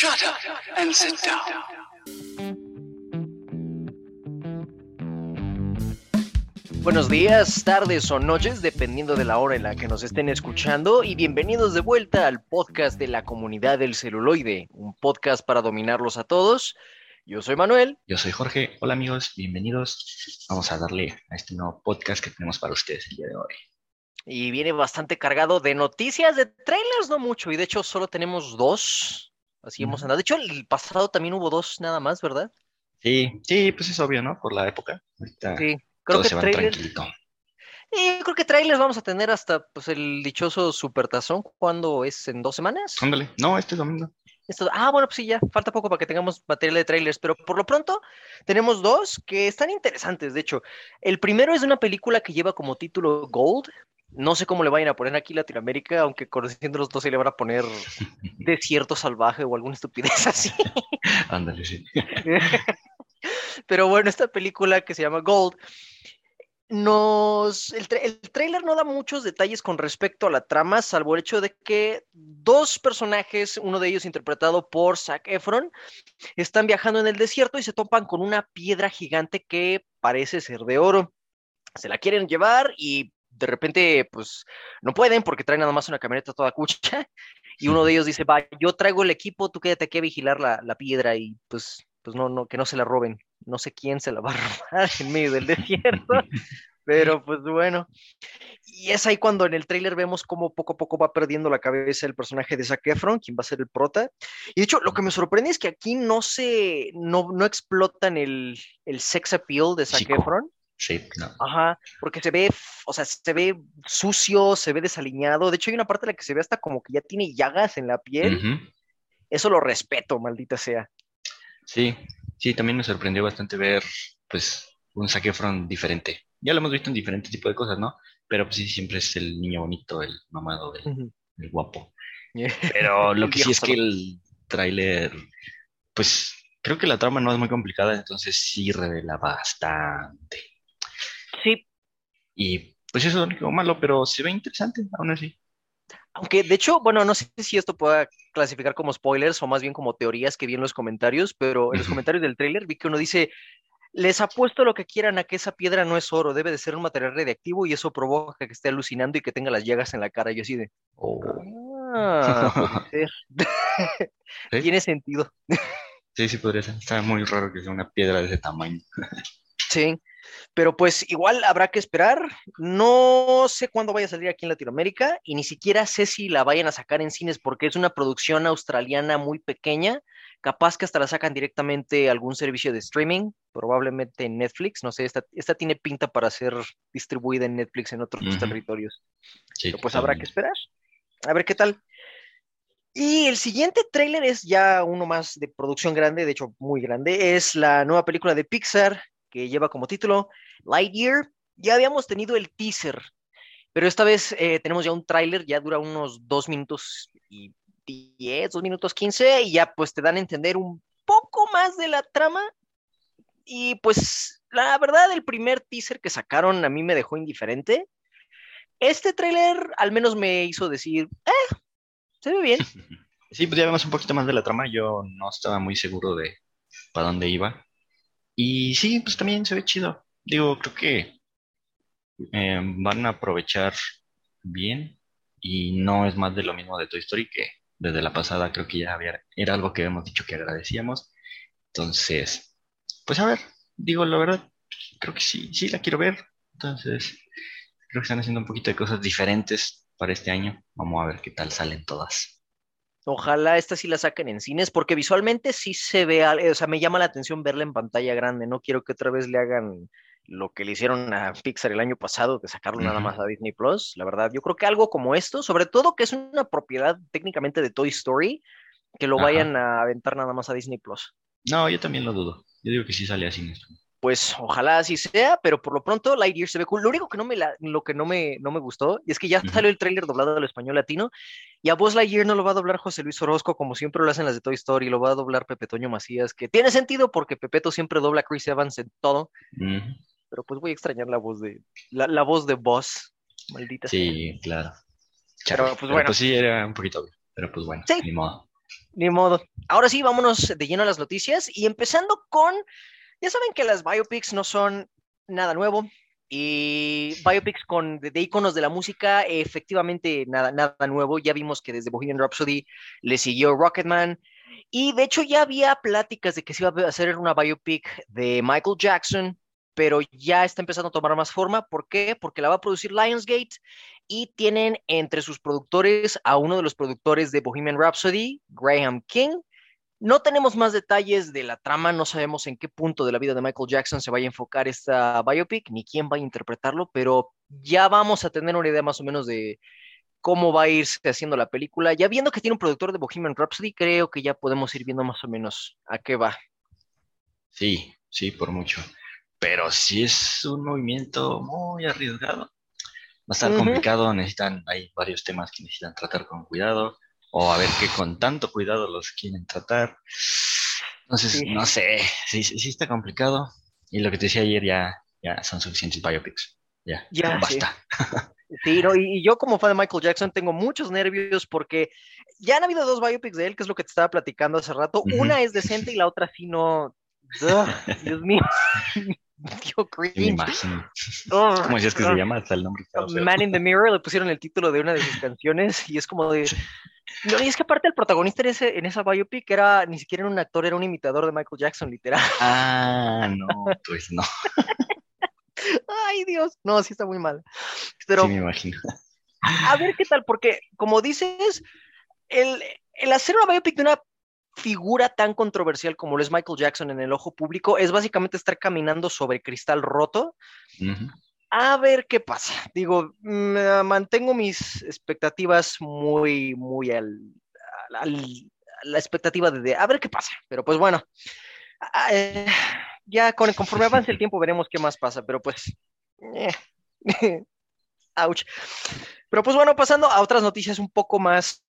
Shut up and sit down. Buenos días, tardes o noches, dependiendo de la hora en la que nos estén escuchando, y bienvenidos de vuelta al podcast de la comunidad del celuloide, un podcast para dominarlos a todos. Yo soy Manuel. Yo soy Jorge. Hola amigos, bienvenidos. Vamos a darle a este nuevo podcast que tenemos para ustedes el día de hoy. Y viene bastante cargado de noticias, de trailers, no mucho, y de hecho solo tenemos dos. Así hemos andado. De hecho, el pasado también hubo dos nada más, ¿verdad? Sí, sí, pues es obvio, ¿no? Por la época. Ahorita Sí. Creo que trailers. Y creo que trailers vamos a tener hasta pues el dichoso supertazón. ¿Cuándo es? ¿En dos semanas? Ándale. No, este domingo. Esto- ah, bueno, pues sí, ya falta poco para que tengamos material de trailers, pero por lo pronto tenemos dos que están interesantes. De hecho, el primero es de una película que lleva como título Gold. No sé cómo le vayan a poner aquí Latinoamérica, aunque conociendo los dos se le van a poner Desierto Salvaje o alguna estupidez así. Ándale, sí. Pero bueno, esta película que se llama Gold, nos, el, tra- el tráiler no da muchos detalles con respecto a la trama, salvo el hecho de que dos personajes, uno de ellos interpretado por Zac Efron, están viajando en el desierto y se topan con una piedra gigante que parece ser de oro. Se la quieren llevar y de repente, pues, no pueden porque traen nada más una camioneta toda cucha. Y uno de ellos dice, va, yo traigo el equipo, tú quédate aquí a vigilar la, la piedra y pues, pues no, no, que no se la roben. No sé quién se la va a robar en medio del desierto, pero pues bueno. Y es ahí cuando en el tráiler vemos cómo poco a poco va perdiendo la cabeza el personaje de Zac Efron, quien va a ser el prota. Y de hecho, lo que me sorprende es que aquí no se, no, no explotan el, el sex appeal de Zac Chico. Efron. Sí, no. Ajá, porque se ve, o sea, se ve sucio, se ve desaliñado. De hecho, hay una parte en la que se ve hasta como que ya tiene llagas en la piel. Eso lo respeto, maldita sea. Sí, sí, también me sorprendió bastante ver, pues, un Zac Efron diferente. Ya lo hemos visto en diferentes tipos de cosas, ¿no? Pero pues sí, siempre es el niño bonito, el mamado, el, guapo. Pero lo que sí es que el tráiler, pues creo que la trama no es muy complicada, entonces sí revela bastante. Sí, Y pues eso es lo único malo, pero se ve interesante, aún así. aunque de hecho, bueno, no sé si esto pueda clasificar como spoilers o más bien como teorías que vi en los comentarios, pero en los comentarios del tráiler vi que uno dice, les apuesto lo que quieran a que esa piedra no es oro, debe de ser un material radiactivo y eso provoca que esté alucinando y que tenga las llagas en la cara. Y yo así de, Oh. ah, puede ser. ¿Sí? Tiene sentido. Sí, sí podría ser. Está muy raro que sea una piedra de ese tamaño. Sí, pero pues igual habrá que esperar. No sé cuándo vaya a salir aquí en Latinoamérica y ni siquiera sé si la vayan a sacar en cines porque es una producción australiana muy pequeña. Capaz que hasta la sacan directamente a algún servicio de streaming, probablemente en Netflix. No sé, esta, esta tiene pinta para ser distribuida en Netflix en otros Ujú. territorios. Sí, Pero pues habrá que esperar. A ver qué tal. Y el siguiente tráiler es ya uno más de producción grande, de hecho muy grande. Es la nueva película de Pixar que lleva como título Lightyear. Ya habíamos tenido el teaser, pero esta vez eh, tenemos ya un tráiler, ya dura unos dos minutos y diez, dos minutos quince, y ya pues te dan a entender un poco más de la trama. Y pues la verdad, el primer teaser que sacaron a mí me dejó indiferente. Este tráiler al menos me hizo decir, eh, se ve bien. Sí, pues ya vemos un poquito más de la trama. Yo no estaba muy seguro de para dónde iba. Y sí, pues también se ve chido. Digo, creo que eh, van a aprovechar bien. Y no es más de lo mismo de Toy Story que desde la pasada creo que ya había, era algo que habíamos dicho que agradecíamos. Entonces, pues a ver, digo la verdad, creo que sí, sí la quiero ver. Entonces, creo que están haciendo un poquito de cosas diferentes para este año. Vamos a ver qué tal salen todas. Ojalá esta sí la saquen en cines, porque visualmente sí se ve, al- o sea, me llama la atención verla en pantalla grande. No quiero que otra vez le hagan lo que le hicieron a Pixar el año pasado, de sacarlo nada más a Disney Plus. La verdad, yo creo que algo como esto, sobre todo que es una propiedad técnicamente de Toy Story, que lo Ajá. vayan a aventar nada más a Disney Plus. No, yo también lo dudo. Yo digo que sí sale así. Pues ojalá así sea, pero por lo pronto Lightyear se ve cool. Lo único que no me, la- lo que no me, no me gustó y es que ya salió el tráiler doblado al español latino y a Buzz Lightyear no lo va a doblar José Luis Orozco como siempre lo hacen las de Toy Story, lo va a doblar Pepe Toño Macías, que tiene sentido porque Pepeto siempre dobla a Chris Evans en todo, pero pues voy a extrañar la voz de la, la voz de Buzz, maldita sea. Sí, claro. Pero, pues, Pero bueno. pues sí, era un poquito obvio. Pero pues bueno, Sí. ni modo. Ni modo. Ahora sí, vámonos de lleno a las noticias y empezando con, ya saben que las biopics no son nada nuevo y biopics con de, iconos de la música, efectivamente nada, nada nuevo. Ya vimos que desde Bohemian Rhapsody le siguió Rocketman y de hecho ya había pláticas de que se iba a hacer una biopic de Michael Jackson, pero ya está empezando a tomar más forma. ¿Por qué? Porque la va a producir Lionsgate y tienen entre sus productores a uno de los productores de Bohemian Rhapsody, Graham King. No tenemos más detalles de la trama, no sabemos en qué punto de la vida de Michael Jackson se vaya a enfocar esta biopic, ni quién va a interpretarlo, pero ya vamos a tener una idea más o menos de cómo va a irse haciendo la película. Ya viendo que tiene un productor de Bohemian Rhapsody, creo que ya podemos ir viendo más o menos a qué va. Sí, sí, por mucho pero si es un movimiento muy arriesgado. Va a estar complicado, necesitan, hay varios temas que necesitan tratar con cuidado, o a ver qué con tanto cuidado los quieren tratar. Entonces, no sé, sí, sí está complicado. Y lo que te decía ayer ya, ya son suficientes biopics. Ya, ya basta. Sí, y, yo como fan de Michael Jackson tengo muchos nervios porque ya han habido dos biopics de él, que es lo que te estaba platicando hace rato. Una es decente y la otra sí no. Dios mío. dio cringe. ¿Cómo decías que se llama? Hasta el nombre. Man in the Mirror le pusieron el título de una de sus canciones y es como de. No, y es que aparte el protagonista en, ese, en esa biopic era ni siquiera un actor, era un imitador de Michael Jackson, literal. Ah, no, pues no. Ay, Dios. No, sí está muy mal. Pero, sí, me imagino. A ver qué tal, porque como dices, el, el hacer una biopic de una figura tan controversial como lo es Michael Jackson en el ojo público es básicamente estar caminando sobre cristal roto. A ver qué pasa. Digo, mantengo mis expectativas muy, muy al, la expectativa de, a ver qué pasa. Pero pues bueno, eh, ya con, conforme avance el tiempo veremos qué más pasa. Pero pues, eh, ouch. Pero pues bueno, pasando a otras noticias un poco más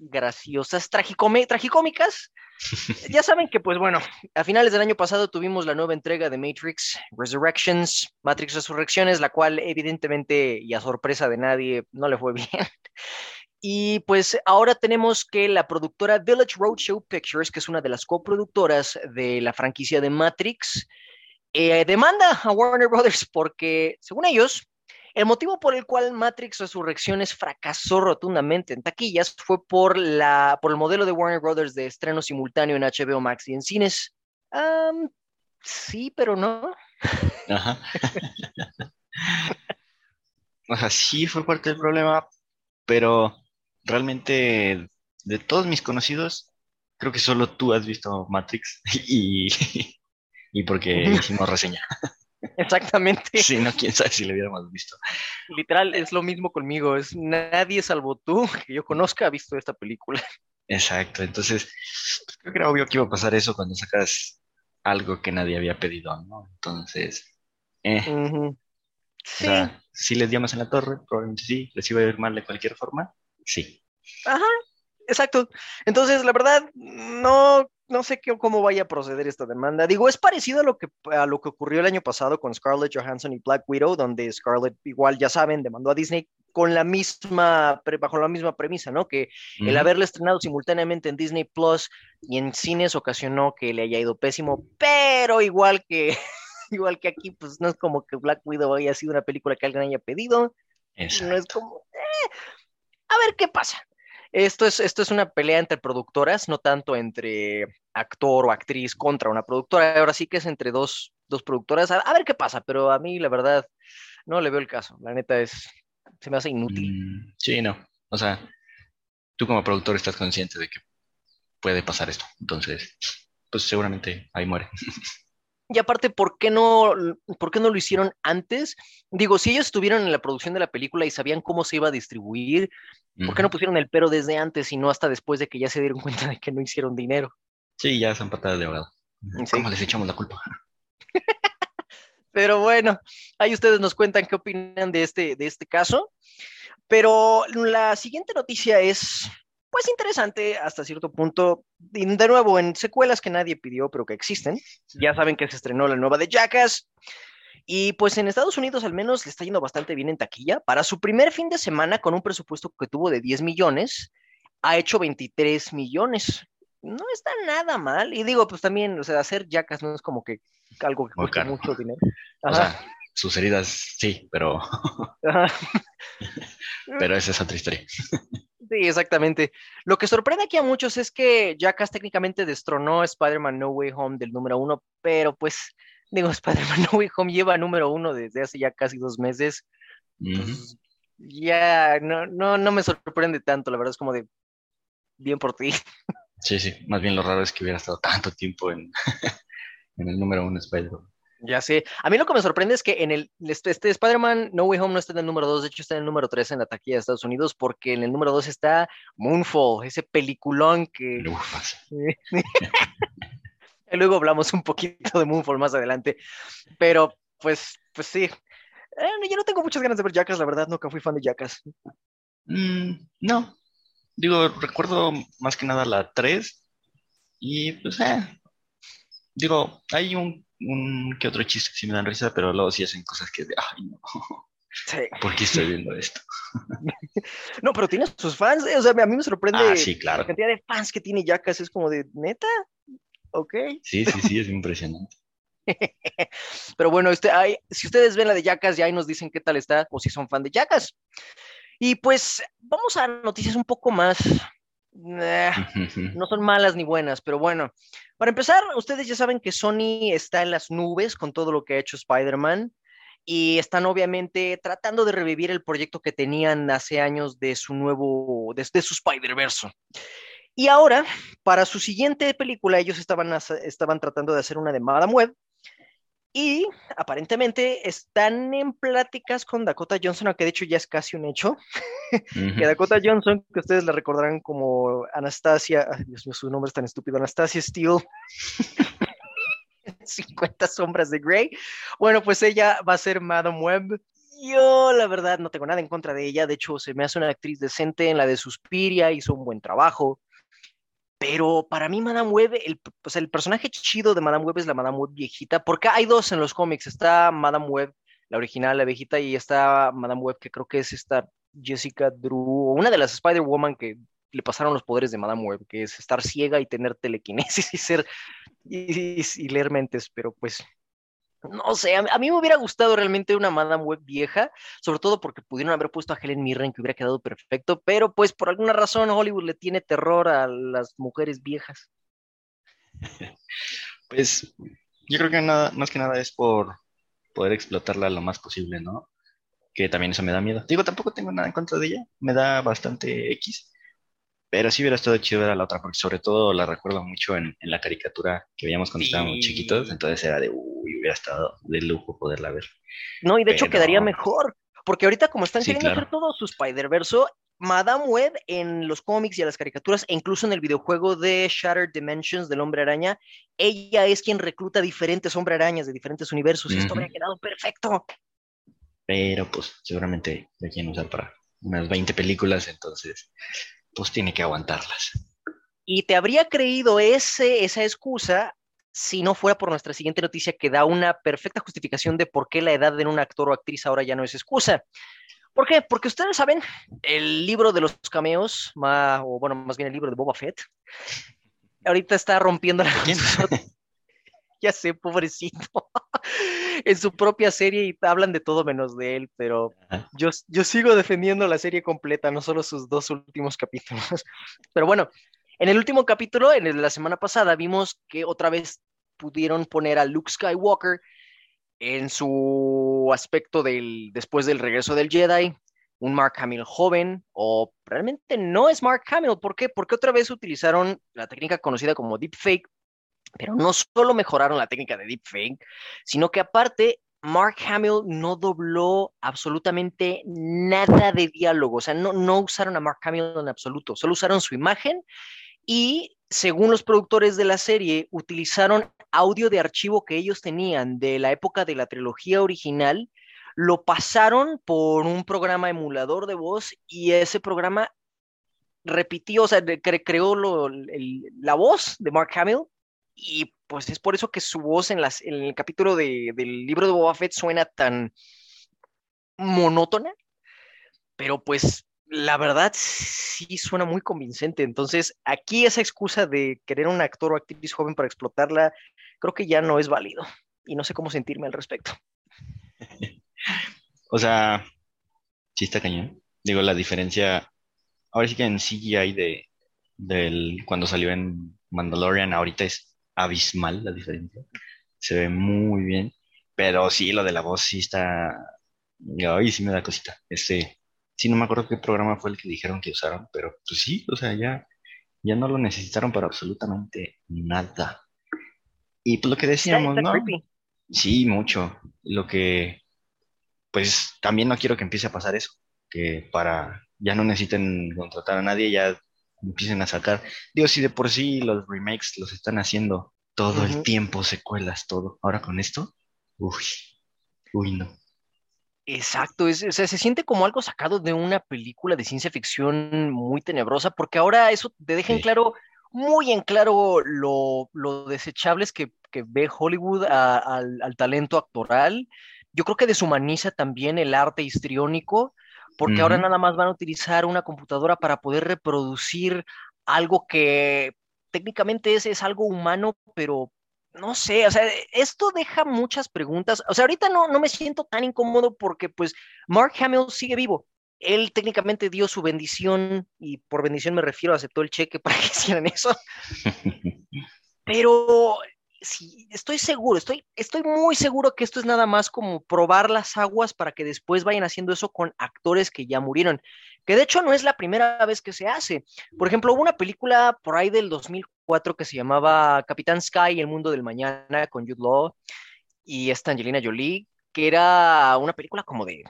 graciosas, tragicómicas. ya saben que, pues bueno, a finales del año pasado tuvimos la nueva entrega de Matrix Resurrections, Matrix Resurrecciones, la cual evidentemente y a sorpresa de nadie no le fue bien. Y pues ahora tenemos que la productora Village Roadshow Pictures, que es una de las coproductoras de la franquicia de Matrix, eh, demanda a Warner Brothers porque, según ellos, el motivo por el cual Matrix Resurrecciones fracasó rotundamente en taquillas fue por, la, por el modelo de Warner Brothers de estreno simultáneo en HBO Max y en cines. sí, pero no. Ajá. o sea, sí fue parte del problema, pero realmente de todos mis conocidos, creo que solo tú has visto Matrix y, y porque hicimos reseña. Exactamente. Sí, no, quién sabe si lo hubiéramos visto. Literal, es lo mismo conmigo. Es nadie salvo tú que yo conozca ha visto esta película. Exacto. Entonces, pues, creo que era obvio que iba a pasar eso cuando sacas algo que nadie había pedido, ¿no? Entonces, eh. Sí. O sea, si les dio más en la torre, probablemente sí. Les iba a ir mal de cualquier forma, sí. Ajá, exacto. Entonces, la verdad, no no sé qué, cómo vaya a proceder esta demanda. Digo, es parecido a lo, que, a lo que ocurrió el año pasado con Scarlett Johansson y Black Widow, donde Scarlett, igual ya saben, demandó a Disney con la misma, bajo la misma premisa, ¿no? Que el haberle estrenado simultáneamente en Disney Plus y en cines ocasionó que le haya ido pésimo, pero igual que, igual que aquí, pues no es como que Black Widow haya sido una película que alguien haya pedido. No es como, eh, a ver qué pasa. Esto es, esto es una pelea entre productoras, no tanto entre actor o actriz contra una productora. Ahora sí que es entre dos, dos productoras. A, ver qué pasa, pero a mí la verdad no le veo el caso. La neta es, se me hace inútil. Mm, sí, no. O sea, tú como productor estás consciente de que puede pasar esto. Entonces, pues seguramente ahí muere. Y aparte, ¿por qué no, por qué no lo hicieron antes? Digo, si ellos estuvieron en la producción de la película y sabían cómo se iba a distribuir, ¿por qué no pusieron el pero desde antes y no hasta después de que ya se dieron cuenta de que no hicieron dinero? Sí, ya son patadas de ahogado. ¿Cómo les echamos la culpa? Pero bueno, ahí ustedes nos cuentan qué opinan de este, de este caso. Pero la siguiente noticia es pues interesante hasta cierto punto. de nuevo, en secuelas que nadie pidió, pero que existen. Ya saben que se estrenó la nueva de Jackass. Y pues en Estados Unidos al menos le está yendo bastante bien en taquilla. Para su primer fin de semana, con un presupuesto que tuvo de 10 millones, ha hecho 23 millones. No está nada mal. Y digo, pues también, o sea, hacer yacas no es como que algo que caro. mucho dinero. O Ajá, sea, sus heridas sí, pero, pero esa es otra historia. Sí, exactamente. Lo que sorprende aquí a muchos es que Jackass técnicamente destronó a Spider-Man No Way Home del número uno, pero pues, digo, Spider-Man No Way Home lleva número uno desde hace ya casi dos meses. Ya no, no, no me sorprende tanto, la verdad es como de bien por ti. Sí, sí. Más bien lo raro es que hubiera estado tanto tiempo en, en el número uno Spider-Man. Ya sé. A mí lo que me sorprende es que en el este, este Spider-Man No Way Home no está en el número 2, de hecho está en el número 3 en la taquilla de Estados Unidos, porque en el número 2 está Moonfall, ese peliculón que luego hablamos un poquito de Moonfall más adelante. Pero pues, pues sí. Eh, yo no tengo muchas ganas de ver Jackass, la verdad, nunca fui fan de Jackass. Mm, no. Digo, recuerdo más que nada la 3 y pues, eh. Digo, hay un, un que otro chiste sí me dan risa, pero luego sí hacen cosas que de, ay, no, Sí. ¿por qué estoy viendo esto? No, pero tiene sus fans, eh, o sea, a mí me sorprende Ah, sí, la claro. cantidad de fans que tiene Jackass, es como de, ¿neta? Ok. Sí, sí, sí, es impresionante. Pero bueno, este, hay- si ustedes ven la de Jackass, ya ahí nos dicen qué tal está, o si son fan de Jackass. Y pues vamos a noticias un poco más. No son malas ni buenas, pero bueno. Para empezar, ustedes ya saben que Sony está en las nubes con todo lo que ha hecho Spider-Man y están obviamente tratando de revivir el proyecto que tenían hace años de su nuevo, de, de su Spider-Verse. Y ahora, para su siguiente película, ellos estaban, estaban tratando de hacer una de Madame Web y aparentemente están en pláticas con Dakota Johnson, aunque de hecho ya es casi un hecho que Dakota Johnson, que ustedes la recordarán como Anastasia, ay, Dios mío, su nombre es tan estúpido, Anastasia Steele, 50 sombras de Grey. Bueno, pues ella va a ser Madame Web. Yo, la verdad, no tengo nada en contra de ella. De hecho, se me hace una actriz decente en la de Suspiria, hizo un buen trabajo. Pero para mí, Madame Web, el, el personaje chido de Madame Web es la Madame Web viejita, porque hay dos en los cómics. Está Madame Web, la original, la viejita, y está Madame Web, que creo que es esta Jessica Drew, o una de las Spider-Woman que le pasaron los poderes de Madame Web, que es estar ciega y tener telequinesis y ser y- y leer mentes, pero pues no sé, a, mí me hubiera gustado realmente una Madame Web vieja, sobre todo porque pudieron haber puesto a Helen Mirren que hubiera quedado perfecto, pero pues por alguna razón Hollywood le tiene terror a las mujeres viejas. Pues yo creo que nada, más que nada es por poder explotarla lo más posible, ¿no? Que también eso me da miedo. Digo, tampoco tengo nada en contra de ella, me da bastante X, pero sí hubiera estado chido ver a la otra, porque sobre todo la recuerdo mucho en, en la caricatura que veíamos cuando Sí. estábamos chiquitos, entonces era de, uy, hubiera estado de lujo poderla ver. No, y de hecho Pero- quedaría mejor, porque ahorita como están Sí, queriendo claro. hacer todo su Spider-Verse, Madame Web en los cómics y en las caricaturas, e incluso en el videojuego de Shattered Dimensions del Hombre Araña, ella es quien recluta diferentes Hombre Arañas de diferentes universos. Esto Ujú. habría quedado perfecto. Pero pues seguramente la quieren usar para unas 20 películas, entonces pues tiene que aguantarlas. Y te habría creído ese, esa excusa si no fuera por nuestra siguiente noticia que da una perfecta justificación de por qué la edad de un actor o actriz ahora ya no es excusa. ¿Por qué? Porque ustedes saben, el libro de los cameos, ma- o bueno, más bien el libro de Boba Fett, ahorita está rompiendo la ya sé, pobrecito, en su propia serie y hablan de todo menos de él, pero yo, yo sigo defendiendo la serie completa, no solo sus dos últimos capítulos. Pero bueno, en el último capítulo, en el la semana pasada, vimos que otra vez pudieron poner a Luke Skywalker en su aspecto del después del regreso del Jedi, un Mark Hamill joven, o realmente no es Mark Hamill. ¿Por qué? Porque otra vez utilizaron la técnica conocida como deepfake, pero no solo mejoraron la técnica de deepfake, sino que aparte Mark Hamill no dobló absolutamente nada de diálogo, o sea, no, no usaron a Mark Hamill en absoluto, solo usaron su imagen y según los productores de la serie, utilizaron audio de archivo que ellos tenían de la época de la trilogía original, lo pasaron por un programa emulador de voz y ese programa repitió, o sea, cre creó la voz de Mark Hamill y pues es por eso que su voz en, las, en el capítulo de, del libro de Boba Fett suena tan monótona, pero pues la verdad sí suena muy convincente. Entonces, aquí esa excusa de querer un actor o actriz joven para explotarla, creo que ya no es válido. Y no sé cómo sentirme al respecto. o sea, sí está cañón. Digo, la diferencia, ahora sí que en CGI de, del, cuando salió en Mandalorian, ahorita es abismal la diferencia. Se ve muy bien. Pero sí, lo de la voz sí está. Ay, sí me da cosita. Este, sí, no me acuerdo qué programa fue el que dijeron que usaron, pero pues sí, o sea, ya, ya no lo necesitaron para absolutamente nada. Y pues lo que decíamos, ¿no? Sí, mucho. Lo que, pues también no quiero que empiece a pasar eso, que para ya no necesiten contratar a nadie, ya empiecen a sacar. Digo, si de por sí los remakes los están haciendo todo el tiempo, secuelas, todo. Ahora con esto, uy, uy, no. Exacto, es, o sea, se siente como algo sacado de una película de ciencia ficción muy tenebrosa, porque ahora eso te deja en claro, muy en claro lo, desechables que, ve Hollywood al, talento actoral. Yo creo que deshumaniza también el arte histriónico, porque ahora nada más van a utilizar una computadora para poder reproducir algo que técnicamente es, es algo humano, pero no sé, o sea, esto deja muchas preguntas. O sea, ahorita no, no me siento tan incómodo porque pues Mark Hamill sigue vivo. Él técnicamente dio su bendición y por bendición me refiero, aceptó el cheque para que hicieran eso. Pero estoy seguro, estoy, estoy muy seguro que esto es nada más como probar las aguas para que después vayan haciendo eso con actores que ya murieron, que de hecho no es la primera vez que se hace. Por ejemplo, hubo una película por ahí del 2004 que se llamaba Capitán Sky y el mundo del mañana con Jude Law y esta Angelina Jolie, que era una película como de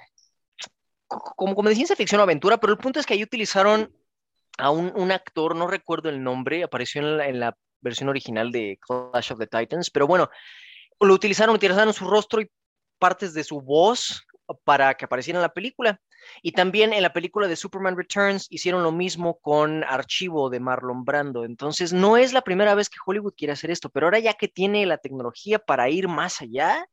como, como de ciencia ficción o aventura, pero el punto es que ahí utilizaron a un, actor, no recuerdo el nombre, apareció en en la versión original de Clash of the Titans, pero bueno, lo utilizaron, utilizaron su rostro y partes de su voz para que apareciera en la película. Y también en la película de Superman Returns hicieron lo mismo con Archivo de Marlon Brando. Entonces, no es la primera vez que Hollywood quiere hacer esto, pero ahora ya que tiene la tecnología para ir más allá,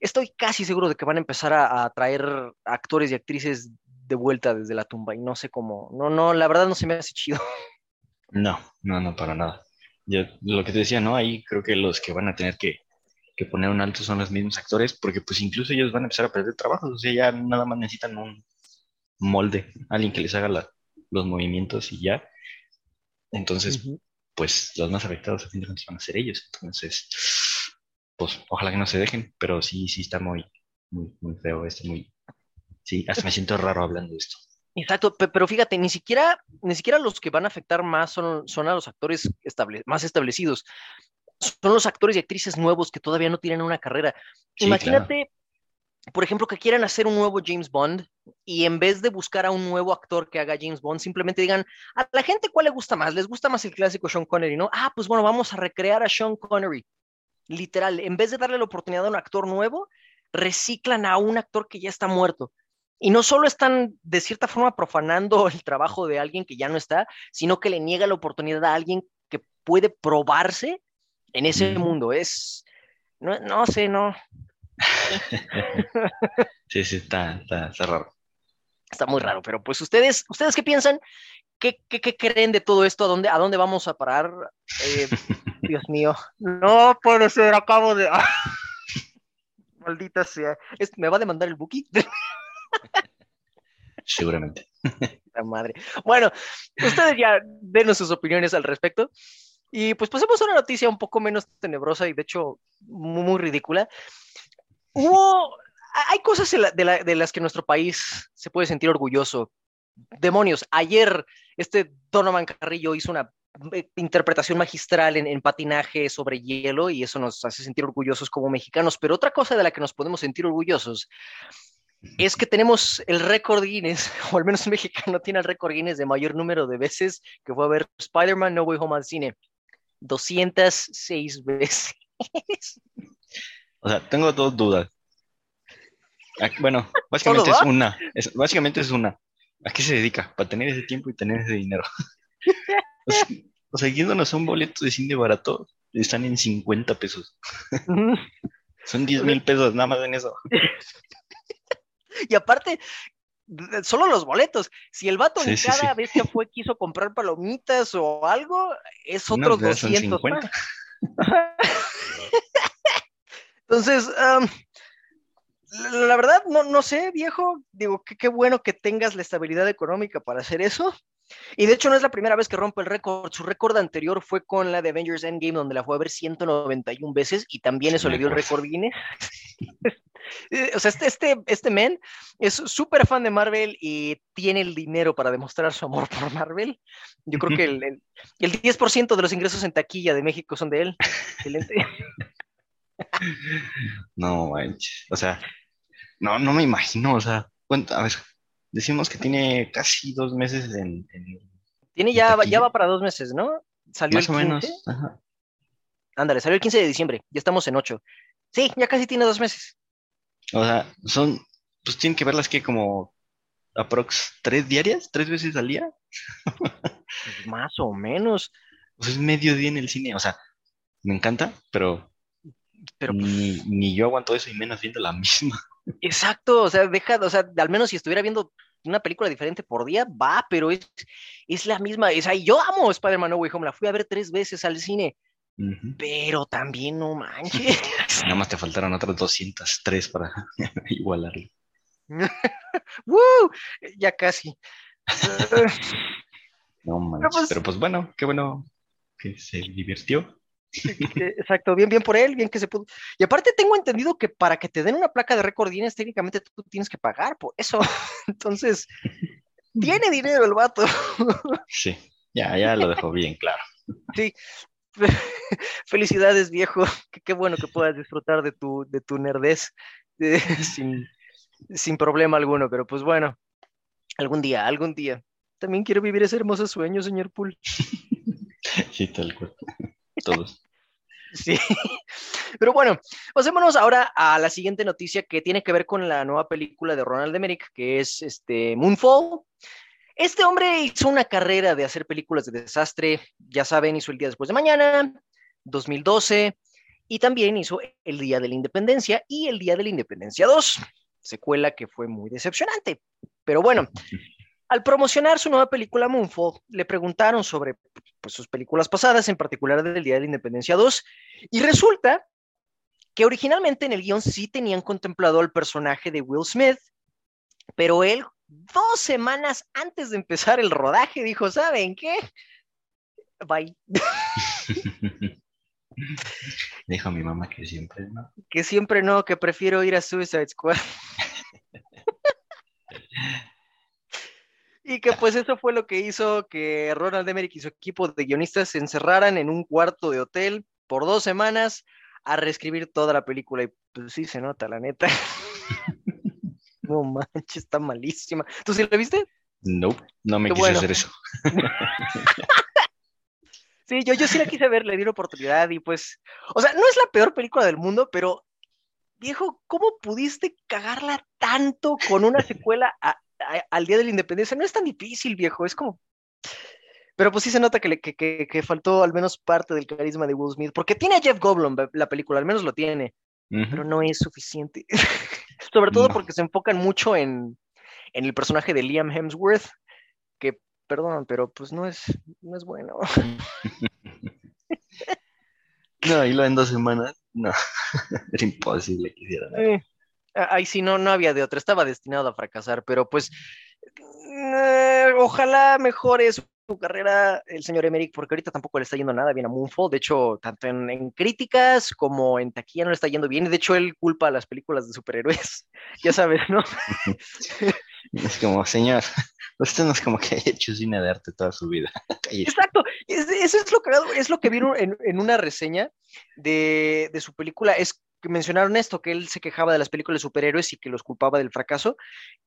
estoy casi seguro de que van a empezar a, a traer actores y actrices de vuelta desde la tumba y no sé cómo. No, no, la verdad no se me hace chido. No, no, no, para nada lo que te decía, ¿no? Ahí creo que los que van a tener que, poner un alto son los mismos actores, porque pues incluso ellos van a empezar a perder trabajo, o sea, ya nada más necesitan un molde, alguien que les haga los movimientos y ya. Entonces, pues los más afectados a fin de cuentas van a ser ellos. Entonces, pues ojalá que no se dejen, pero sí, sí está muy, muy, muy feo esto, muy... Sí, hasta me siento raro hablando de esto. Exacto, pero fíjate, ni siquiera, ni siquiera los que van a afectar más son, son a los actores más establecidos. Son los actores y actrices nuevos que todavía no tienen una carrera. Imagínate, por ejemplo, que quieran hacer un nuevo James Bond y en vez de buscar a un nuevo actor que haga James Bond, simplemente digan, a la gente cuál le gusta más, les gusta más el clásico Sean Connery, ¿no? Ah, pues bueno, vamos a recrear a Sean Connery. Literal, en vez de darle la oportunidad a un actor nuevo, reciclan a un actor que ya está muerto. Y no solo están de cierta forma profanando el trabajo de alguien que ya no está, sino que le niega la oportunidad a alguien que puede probarse en ese mundo. Es, no, no sé, no. sí, sí, está, está, raro. Está muy raro, pero pues ustedes, ¿ustedes qué piensan? ¿Qué, qué, qué creen de todo esto? ¿A dónde, a dónde vamos a parar? Eh, Dios mío. No puede ser, acabo de... Maldita sea. ¿Me va a demandar el Buki? Seguramente. La madre. Bueno, ustedes ya denos sus opiniones al respecto. Y pues pasemos a una noticia un poco menos tenebrosa y de hecho muy, ridícula. Hubo, hay cosas de, las que nuestro país se puede sentir orgulloso. Demonios, ayer este Donovan Carrillo hizo una eh, interpretación magistral en, patinaje sobre hielo y eso nos hace sentir orgullosos como mexicanos. Pero otra cosa de la que nos podemos sentir orgullosos es que tenemos el récord Guinness, o al menos un mexicano tiene el récord Guinness de mayor número de veces que fue a ver Spider-Man No Way Home al cine. 206 veces. O sea, tengo dos dudas. Ah, bueno, básicamente es una. básicamente es una. ¿A qué se dedica? Para tener ese tiempo y tener ese dinero. o sea, yéndonos a un boleto de cine barato, están en 50 pesos. Son 10 mil pesos nada más en eso. Y aparte, Solo los boletos. Si el vato Sí, cada sí. vez que fue quiso comprar palomitas o algo, es No, otros son 200 50. más. Entonces, am, la, verdad, no, no sé, viejo. Digo, qué, bueno que tengas la estabilidad económica para hacer eso. Y de hecho, no es la primera vez que rompe el récord. Su récord anterior fue con la de Avengers Endgame, donde la fue a ver 191 veces y también eso le dio el récord Guinness. Eh, O sea, este, este, este men es súper fan de Marvel y tiene el dinero para demostrar su amor por Marvel. Yo creo que el, el, el 10% de los ingresos en taquilla de México son de él. Excelente. No manches. O sea, no, no me imagino. O sea, cuánto- a ver, decimos que tiene casi dos meses en, en- Tiene ya, ya va para dos meses, ¿no? Salió más el o 15. menos. Ajá. Ándale, salió el 15 de diciembre. Ya estamos en 8. Sí, ya casi tiene dos meses. O sea, son, pues tienen que verlas que como aprox tres diarias, tres veces al día. Pues más o menos. Pues es medio día en el cine. O sea, me encanta, pero, Pero ni, ni yo aguanto eso y menos viendo la misma. Exacto, o sea, deja, o sea, al menos si estuviera viendo una película diferente por día, va, pero es, es la misma. O sea, yo amo Spider-Man No Way Home, la fui a ver tres veces al cine, Pero también no manches. Nada más te faltaron otras 203 para igualarlo. ¡Woo! Ya casi. No manches. pues- Pero pues bueno, qué bueno que se divirtió. Exacto, bien, bien por él, bien que se pudo. Y aparte tengo entendido que para que te den una placa de récord Guinness, técnicamente tú tienes que pagar por eso. Entonces, tiene dinero el vato. Sí, ya, ya lo dejó bien claro. Felicidades, viejo. Qué, bueno que puedas disfrutar de tu, de tu nerdez eh, sin, sin problema alguno, pero pues bueno, algún día, algún día. También quiero vivir ese hermoso sueño, señor Poole. Sí, tal cual. Todos. Sí. Pero bueno, pasémonos ahora a la siguiente noticia que tiene que ver con la nueva película de Ronald Emmerich, que es este Moonfall. Este hombre hizo una carrera de hacer películas de desastre, ya saben, hizo El Día Después de Mañana, 2012, y también hizo El Día de la Independencia y El Día de la Independencia 2, secuela que fue muy decepcionante. Pero bueno, al promocionar su nueva película Moonfall, le preguntaron sobre pues, sus películas pasadas, en particular del Día de la Independencia 2, y resulta que originalmente en el guion sí tenían contemplado al personaje de Will Smith, pero él dos semanas antes de empezar el rodaje dijo, ¿saben qué? Bye. Dijo mi mamá que siempre, ¿no? Que siempre no, que prefiero ir a Suicide Squad. y que pues eso fue lo que hizo que Ronald Emmerich y su equipo de guionistas se encerraran en un cuarto de hotel por dos semanas a reescribir toda la película. Y pues sí se nota, la neta. no manches, está malísima. ¿Tú sí la viste? No, no me Qué quise bueno. hacer eso. Sí, yo, yo sí la quise ver, le di una oportunidad y pues, o sea, no es la peor película del mundo, pero viejo, ¿cómo pudiste cagarla tanto con una secuela a- a- al Día de la Independencia? No es tan difícil, viejo, es como... Pero pues sí se nota que, le, que, que, que faltó al menos parte del carisma de Will Smith, porque tiene a Jeff Goldblum la película, al menos lo tiene, pero no es suficiente. Sobre todo No. porque se enfocan mucho en, en el personaje de Liam Hemsworth, que, perdón, pero pues no es, no es bueno. No, y lo en dos semanas, no. Era imposible que hicieran eso. Eh, ahí sí, no, no había de otra, estaba destinado a fracasar, pero pues eh, ojalá mejore su, su carrera el señor Emmerich, porque ahorita tampoco le está yendo nada bien a Moonfall, de hecho, tanto en, en críticas como en taquilla no le está yendo bien, de hecho él culpa a las películas de superhéroes, ya sabes, ¿no? Es como, señor, usted no es como que haya hecho cine de arte toda su vida. Exacto, es- eso es lo que, es lo que vieron en, en una reseña de, de su película, es que mencionaron esto, que él se quejaba de las películas de superhéroes y que los culpaba del fracaso,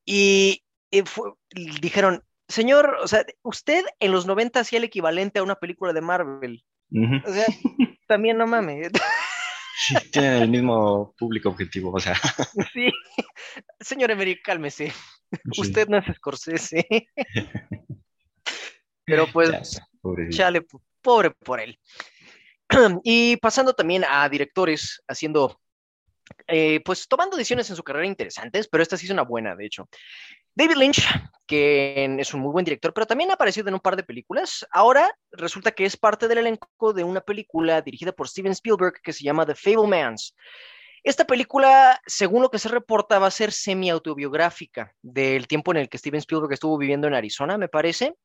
y, y fue- y dijeron, señor, o sea, usted en los 90 hacía el equivalente a una película de Marvel, o sea, también no mames, Sí, tienen el mismo público objetivo, o sea. sí, señor Emmerich, cálmese, sí. usted no es Scorsese, pero pues... Ya. Chale, po- pobre por él. Y pasando también a directores haciendo, eh, pues tomando decisiones en su carrera interesantes, pero esta sí es una buena, de hecho. David Lynch, que es un muy buen director, pero también ha aparecido en un par de películas. Ahora resulta que es parte del elenco de una película dirigida por Steven Spielberg que se llama The Fablemans. Esta película, según lo que se reporta, va a ser semi-autobiográfica del tiempo en el que Steven Spielberg estuvo viviendo en Arizona, me parece.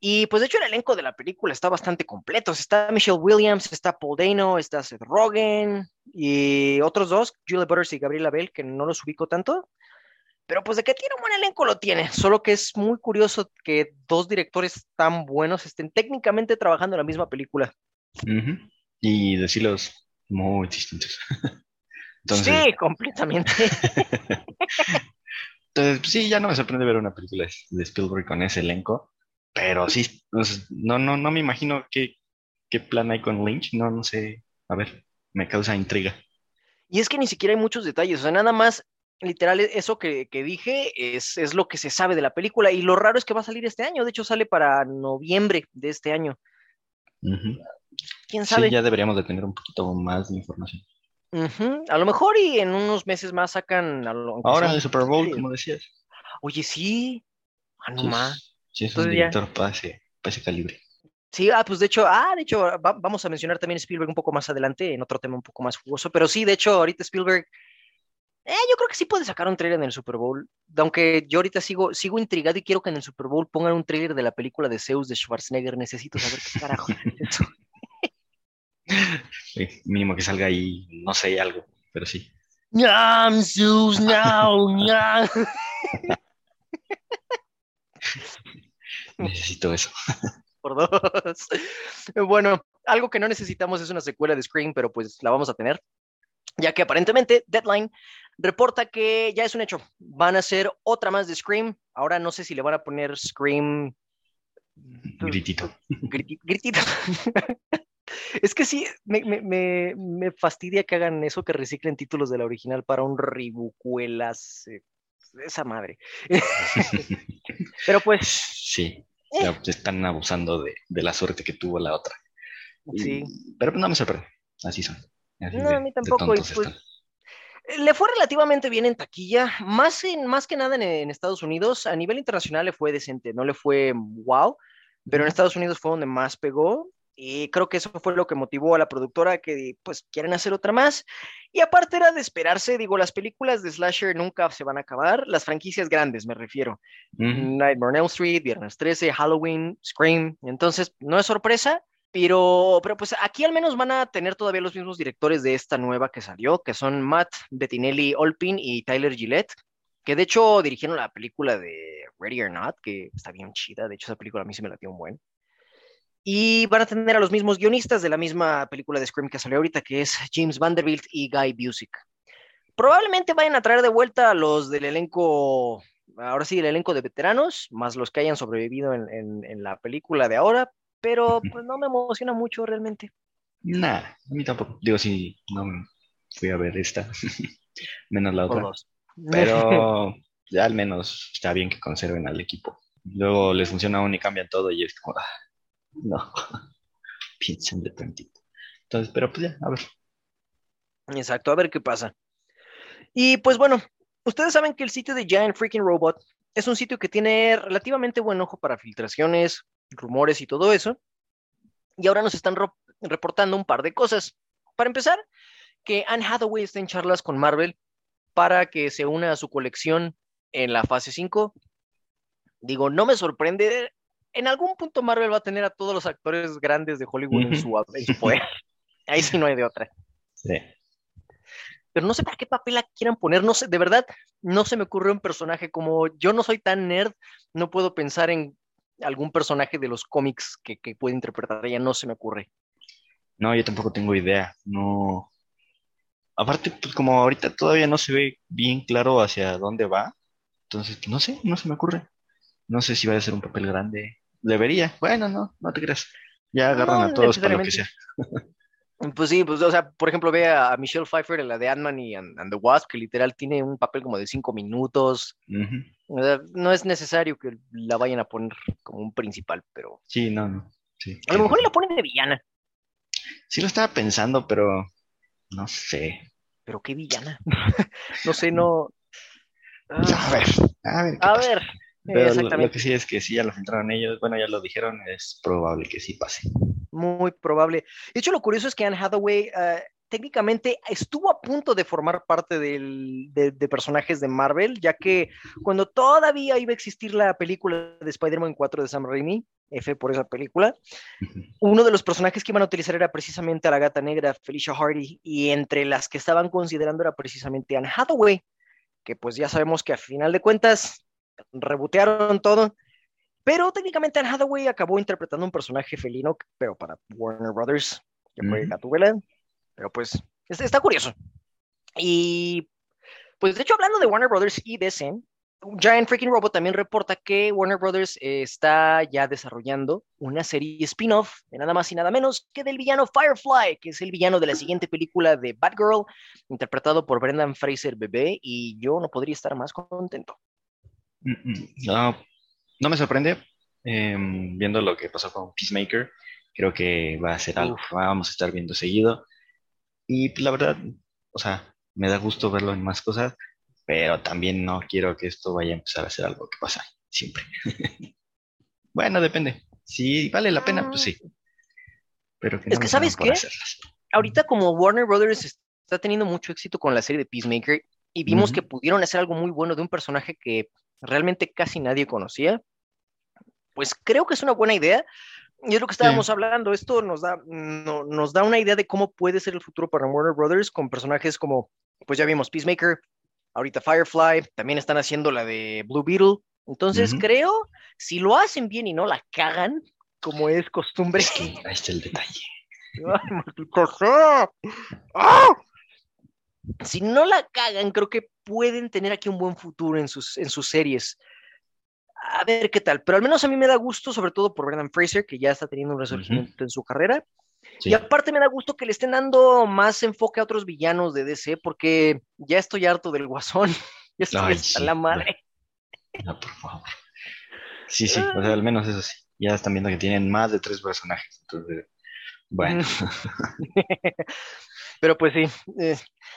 Y pues de hecho el elenco de la película está bastante completo. Está Michelle Williams, está Paul Dano, está Seth Rogen y otros dos, Julia Butters y Gabriela Bell, que no los ubico tanto. Pero pues de que tiene un buen elenco lo tiene. Solo que es muy curioso que dos directores tan buenos estén técnicamente trabajando en la misma película. Y decirlos muy distintos. Sí, completamente. Entonces, pues, sí, ya no me sorprende ver una película de Spielberg con ese elenco. Pero sí, no, no, no me imagino qué, qué plan hay con Lynch. No, no sé. A ver, me causa intriga. Y es que ni siquiera hay muchos detalles. O sea, nada más, literal, eso que, dije es, es, lo que se sabe de la película. Y lo raro es que va a salir este año. De hecho, sale para noviembre de este año. ¿Quién sabe? Sí, ya deberíamos de tener un poquito más de información. A lo mejor y en unos meses más sacan. Ahora el Super Bowl, como decías. Oye, sí. Ah, no más. Sí, es un director para ese, calibre. Sí, ah, pues de hecho, ah, de hecho, vamos a mencionar también Spielberg un poco más adelante, en otro tema un poco más jugoso, pero sí, de hecho, ahorita Spielberg, eh, yo creo que sí puede sacar un trailer en el Super Bowl, aunque yo ahorita sigo, sigo intrigado y quiero que en el Super Bowl pongan un trailer de la película de Zeus de Schwarzenegger, necesito saber qué carajo es eso. mínimo que salga ahí, no sé, algo, pero sí. Zeus, Necesito eso. Por dos. Bueno, algo que no necesitamos es una secuela de Scream, pero pues la vamos a tener. Ya que aparentemente Deadline reporta que ya es un hecho. Van a hacer otra más de Scream. Ahora no sé si le van a poner Scream. Gritito. Gritito. Es que sí, me, me, me, fastidia que hagan eso, que reciclen títulos de la original para un ribucuelas. Esa madre. Pero pues. Sí, eh. están abusando de, la suerte que tuvo la otra. Sí. pero no me sorprende, así son. no, a mí tampoco. Pues, le fue relativamente bien en taquilla, más, en, más que nada en, Estados Unidos. A nivel internacional le fue decente, no le fue wow, pero en Estados Unidos fue donde más pegó. Y creo que eso fue lo que motivó a la productora que pues quieren hacer otra más. Y aparte era de esperarse, digo, las películas de slasher nunca se van a acabar, las franquicias grandes me refiero. Nightmare on Elm Street, Viernes 13, Halloween, Scream. Entonces, no es sorpresa, pero, pero pues aquí al menos van a tener todavía los mismos directores de esta nueva que salió, que son Matt Bettinelli Olpin y Tyler Gillette, que de hecho dirigieron la película de Ready or Not, que está bien chida, de hecho esa película a mí sí me la dio un buen. Y van a tener a los mismos guionistas de la misma película de Scream que salió ahorita, que es James Vanderbilt y Guy Busick. Probablemente vayan a traer de vuelta a los del elenco, ahora sí, el elenco de veteranos, más los que hayan sobrevivido en, la película de ahora, pero pues no me emociona mucho realmente. Nah, a mí tampoco. Digo, sí, no fui a ver esta, menos la otra. Pero ya al menos está bien que conserven al equipo. Luego les funciona uno y cambian todo y es como, ah, no, piensen de tantito. Entonces, pero pues ya, a ver. Exacto, a ver qué pasa. Y pues bueno, ustedes saben que el sitio de Giant Freaking Robot es un sitio que tiene relativamente buen ojo para filtraciones, rumores y todo eso. Y ahora nos están reportando un par de cosas. Para empezar, que Anne Hathaway está en charlas con Marvel para que se una a su colección en la fase 5. Digo, no me sorprende en algún punto Marvel va a tener a todos los actores grandes de Hollywood en, su, poder. Ahí sí no hay de otra. Sí. Pero no sé para qué papel la quieran poner, no sé, de verdad, no se me ocurre un personaje como yo no soy tan nerd, no puedo pensar en algún personaje de los cómics que, que puede interpretar ella, no se me ocurre. No, yo tampoco tengo idea, no. Aparte, pues como ahorita todavía no se ve bien claro hacia dónde va, entonces, no sé, no se me ocurre. No sé si va a ser un papel grande, Debería. Bueno, no, no te creas. Ya agarran a todos para lo que sea. Pues sí, pues, o sea, por ejemplo, ve a Michelle Pfeiffer en la de Ant-Man y and, the Wasp, que literal tiene un papel como de cinco minutos. no es necesario que la vayan a poner como un principal, pero. Sí, no, no. a lo mejor la ponen de villana. Sí, lo estaba pensando, pero no sé. Pero qué villana. no sé, no. A ver, a ver. A Pero lo- lo, que sí es que si ya lo filtraron ellos, bueno, ya lo dijeron, es probable que sí pase. Muy probable. De hecho, lo curioso es que Anne Hathaway eh, técnicamente estuvo a punto de formar parte del- de, de personajes de Marvel, ya que cuando todavía iba a existir la película de Spider-Man 4 de Sam Raimi, F por esa película, uno de los personajes que iban a utilizar era precisamente a la gata negra, Felicia Hardy, y entre las que estaban considerando era precisamente Anne Hathaway, que pues ya sabemos que a final de cuentas rebotearon todo. Pero técnicamente Anne Hathaway acabó interpretando un personaje felino, pero para Warner Brothers, que fue Ujú. Gatúbela. Pero pues está, está curioso. Y pues de hecho, hablando de Warner Brothers y DC, Giant Freaking Robot también reporta que Warner Brothers eh, está ya desarrollando una serie spin-off de nada más y nada menos que del villano Firefly, que es el villano de la siguiente película de Batgirl, interpretado por Brendan Fraser bebé, y yo no podría estar más contento. Mm, mm, No, no me sorprende. em, viendo lo que pasó con Peacemaker, creo que va a ser algo que vamos a estar viendo seguido. Y pues, la verdad, o sea, me da gusto verlo en más cosas, pero también no quiero que esto vaya a empezar a ser algo que pasa siempre. Bueno, depende. Si vale la pena, pues sí. Pero que Es no que, me ¿sabes qué? hacerlas. ahorita como Warner Brothers está teniendo mucho éxito con la serie de Peacemaker y vimos que pudieron hacer algo muy bueno de un personaje que realmente casi nadie conocía, pues creo que es una buena idea. Y es lo que estábamos hablando, esto nos da, no- nos da una idea de cómo puede ser el futuro para Warner Brothers con personajes como, pues ya vimos Peacemaker, ahorita Firefly, también están haciendo la de Blue Beetle. Entonces Ujú. creo, si lo hacen bien y no la cagan, como es costumbre, Es que ahí está el detalle. ¡Ah! Si no la cagan, creo que pueden tener aquí un buen futuro en sus, en sus series. A ver qué tal, pero al menos a mí me da gusto, sobre todo por Brendan Fraser, que ya está teniendo un resurgimiento en su carrera. Sí. Y aparte me da gusto que le estén dando más enfoque a otros villanos de DC, porque ya estoy harto del guasón. Ya estoy Ay, hasta sí, la madre. No, por favor. Sí, sí, o sea, al menos eso sí. Ya están viendo que tienen más de tres personajes. Entonces, bueno. Pero pues sí, eh,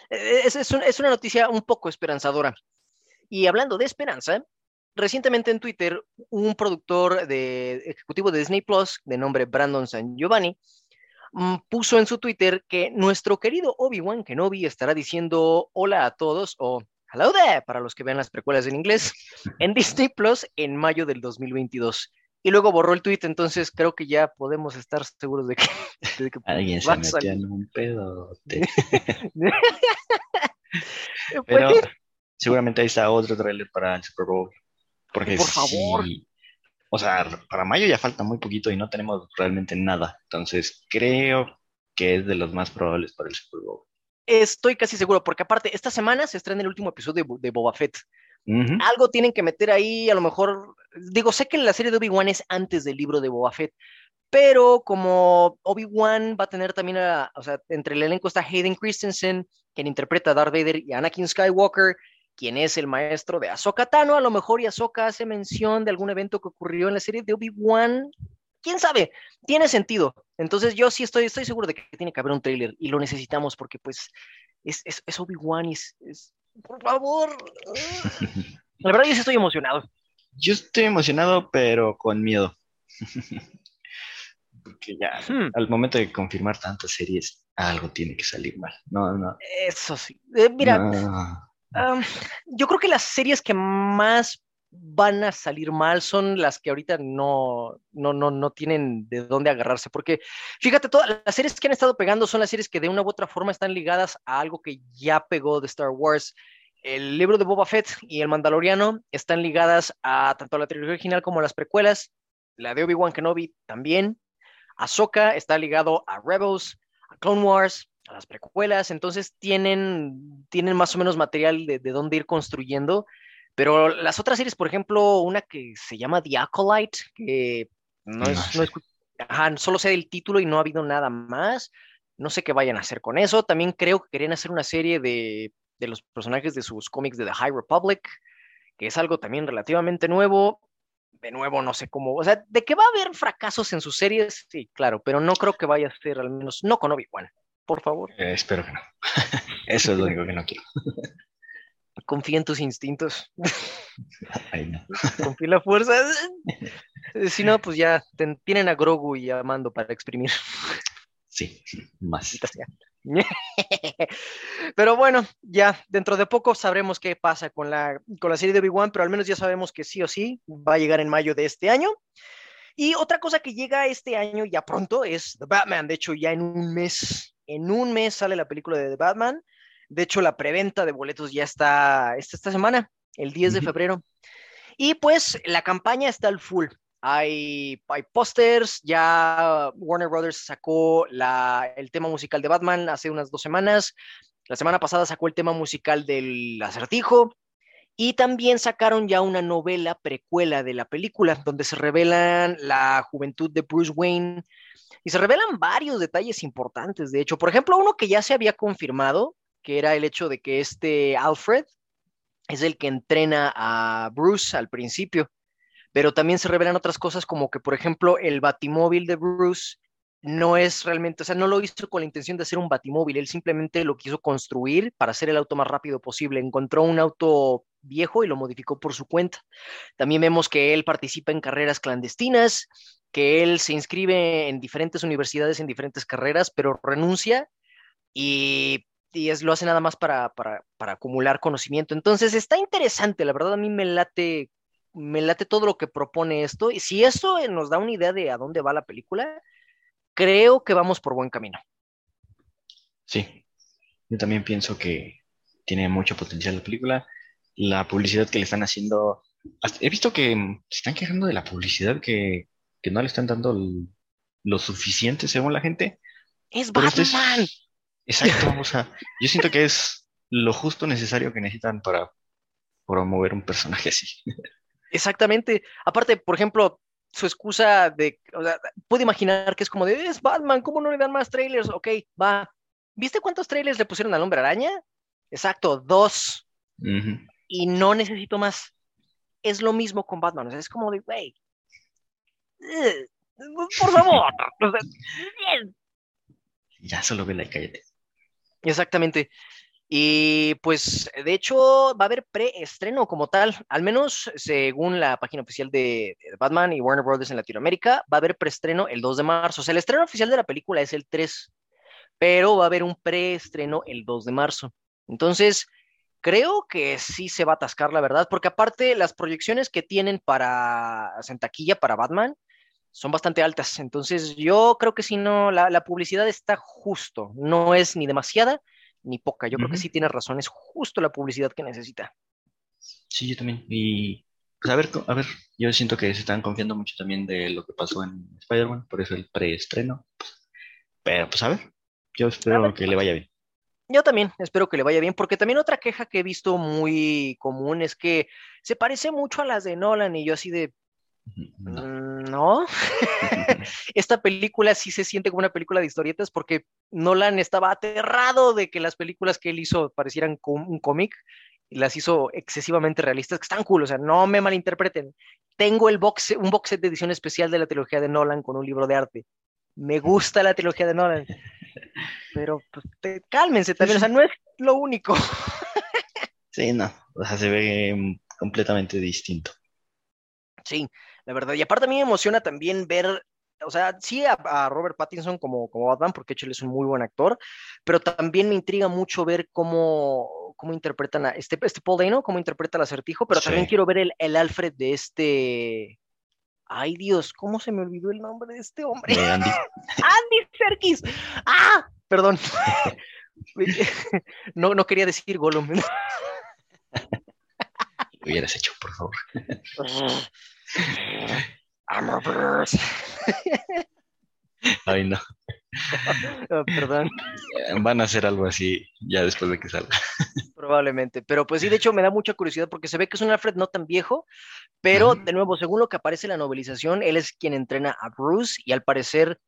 es, es un- es una noticia un poco esperanzadora. Y hablando de esperanza, recientemente en Twitter, un productor de, ejecutivo de Disney Plus, de nombre Brandon San Giovanni, mm, puso en su Twitter que nuestro querido Obi-Wan Kenobi estará diciendo hola a todos o hello there para los que vean las precuelas en inglés en Disney Plus en mayo del 2022. Y luego borró el tweet, entonces creo que ya podemos estar seguros de que, de que Alguien se metió salir. en un pedote. Pues Pero sí, seguramente ahí está otro tráiler para el Super Bowl. Porque Por favor. o sea, para mayo ya falta muy poquito y no tenemos realmente nada. Entonces creo que es de los más probables para el Super Bowl. estoy casi seguro, porque aparte, esta semana se estrena el último episodio de, de Boba Fett. Algo tienen que meter ahí, a lo mejor, digo, sé que la serie de Obi-Wan es antes del libro de Boba Fett, pero como Obi-Wan va a tener también, a- o sea, entre el elenco está Hayden Christensen, quien interpreta a Darth Vader, y Anakin Skywalker, quien es el maestro de Ahsoka Tano, a lo mejor y Ahsoka hace mención de algún evento que ocurrió en la serie de Obi-Wan, quién sabe, tiene sentido. Entonces yo sí estoy, estoy seguro de que tiene que haber un tráiler y lo necesitamos porque pues es, es, es Obi-Wan y es, es- por favor. La verdad yo sí estoy emocionado. Yo estoy emocionado, pero con miedo. Porque ya, Hmm, al momento de confirmar tantas series, algo tiene que salir mal. No, no. eso sí. Eh, mira, no. Yo creo que las series que más van a salir mal son las que ahorita no, no, no, no tienen de dónde agarrarse, porque fíjate, todas las series que han estado pegando son las series que de una u otra forma están ligadas a algo que ya pegó de Star Wars. El libro de Boba Fett y El Mandaloriano están ligadas a tanto la trilogía original como a las precuelas. La de Obi-Wan Kenobi también. Ahsoka está ligado a Rebels, a Clone Wars, a las precuelas, entonces tienen, tienen más o menos material de, de dónde ir construyendo, pero las otras series, por ejemplo, una que se llama The Acolyte, que no No es, no es- ajá, solo sé el título y no ha habido nada más, no sé qué vayan a hacer con eso, también creo que querían hacer una serie de, de los personajes de sus cómics de The High Republic, que es algo también relativamente nuevo, de nuevo, no sé cómo, o sea, de que va a haber fracasos en sus series, sí, claro, pero no creo que vaya a ser, al menos, no con Obi-Wan, por favor. Eh, espero que no. Eso es lo único que no quiero. Confía en tus instintos. Ay, no. Confía en la fuerza. Si no, pues ya ten- tienen a Grogu y a Mando para exprimir. Sí, más. Pero bueno, ya dentro de poco sabremos qué pasa con la, con la serie de Obi-Wan, pero al menos ya sabemos que sí o sí va a llegar en mayo de este año. Y otra cosa que llega este año ya pronto es The Batman. De hecho, ya en un mes, en un mes sale la película de The Batman. De hecho, la preventa de boletos ya está esta, esta semana, el 10 de febrero. Y pues la campaña está al full. Hay, hay pósters, ya Warner Brothers sacó la, el tema musical de Batman hace unas dos semanas. La semana pasada sacó el tema musical del acertijo. Y también sacaron ya una novela precuela de la película, donde se revelan la juventud de Bruce Wayne y se revelan varios detalles importantes. De hecho, por ejemplo, uno que ya se había confirmado, que era el hecho de que este Alfred es el que entrena a Bruce al principio pero también se revelan otras cosas como que, por ejemplo, el batimóvil de Bruce no es realmente, o sea, no lo hizo con la intención de hacer un batimóvil, él simplemente lo quiso construir para hacer el auto más rápido posible. Encontró un auto viejo y lo modificó por su cuenta. También vemos que él participa en carreras clandestinas, que él se inscribe en diferentes universidades, en diferentes carreras, pero renuncia y, y es, lo hace nada más para, para, para acumular conocimiento. Entonces está interesante, la verdad a mí me late me late todo lo que propone esto. Y si eso eh, nos da una idea de a dónde va la película, creo que vamos por buen camino. Sí, yo también pienso que tiene mucho potencial la película. La publicidad que le están haciendo. He visto que se están quejando de la publicidad que, que no le están dando el- lo suficiente según la gente. Es Pero esto es- Batman. Exacto, o sea, yo siento que es lo justo necesario que necesitan para promover un personaje así. Exactamente. Aparte, por ejemplo, su excusa de, o sea, puede imaginar que es como de, es Batman, ¿cómo no le dan más trailers? Ok, va. ¿Viste cuántos trailers le pusieron al hombre araña? Exacto, dos. Y no necesito más. Es lo mismo con Batman. O sea, es como de, güey. Eh, Por favor. O sea. Ya solo vela y cállate. Exactamente. Y pues, de hecho, va a haber preestreno como tal, al menos según la página oficial de, de Batman y Warner Brothers en Latinoamérica, va a haber preestreno el 2 de marzo. O sea, el estreno oficial de la película es el 3, pero va a haber un preestreno el 2 de marzo. Entonces, creo que sí se va a atascar, la verdad, porque aparte las proyecciones que tienen para en taquilla para Batman son bastante altas. Entonces, yo creo que si no, la, la publicidad está justo, no es ni demasiada ni poca. Yo creo que sí tienes razón, es justo la publicidad que necesita. Sí, yo también. Y pues a ver, a ver, yo siento que se están confiando mucho también de lo que pasó en Spider-Man, por eso el preestreno. Pero pues a ver, yo espero ver. que le vaya bien. Yo también espero que le vaya bien, porque también otra queja que he visto muy común es que se parece mucho a las de Nolan y yo así de, No. "Mm, no, esta película sí se siente como una película de historietas porque Nolan estaba aterrado de que las películas que él hizo parecieran un cómic y las hizo excesivamente realistas, que están cool, o sea, no me malinterpreten. Tengo el box, un box set de edición especial de la trilogía de Nolan con un libro de arte. Me gusta la trilogía de Nolan. Pero pues, te- cálmense también, o sea, no es lo único. Sí, no, o sea, se ve completamente distinto. Sí, la verdad. Y aparte a mí me emociona también ver, o sea, sí a, a Robert Pattinson como, como Batman, porque él es un muy buen actor, pero también me intriga mucho ver cómo, cómo interpretan a este, este Paul Dano, cómo interpreta el acertijo, pero también quiero ver el, el Alfred de este... Ay Dios, ¿cómo se me olvidó el nombre de este hombre? De Andy. Andy Serkis. Ah, perdón. No, no quería decir Gollum. Lo hubieras hecho, por favor. Armorverse. Ay, no. Ah, perdón, Van a hacer algo así ya después de que salga. probablemente. Pero pues sí, de hecho me da mucha curiosidad porque se ve que es un Alfred no tan viejo, pero de nuevo, según lo que aparece en la novelización, él es quien entrena a Bruce y al parecer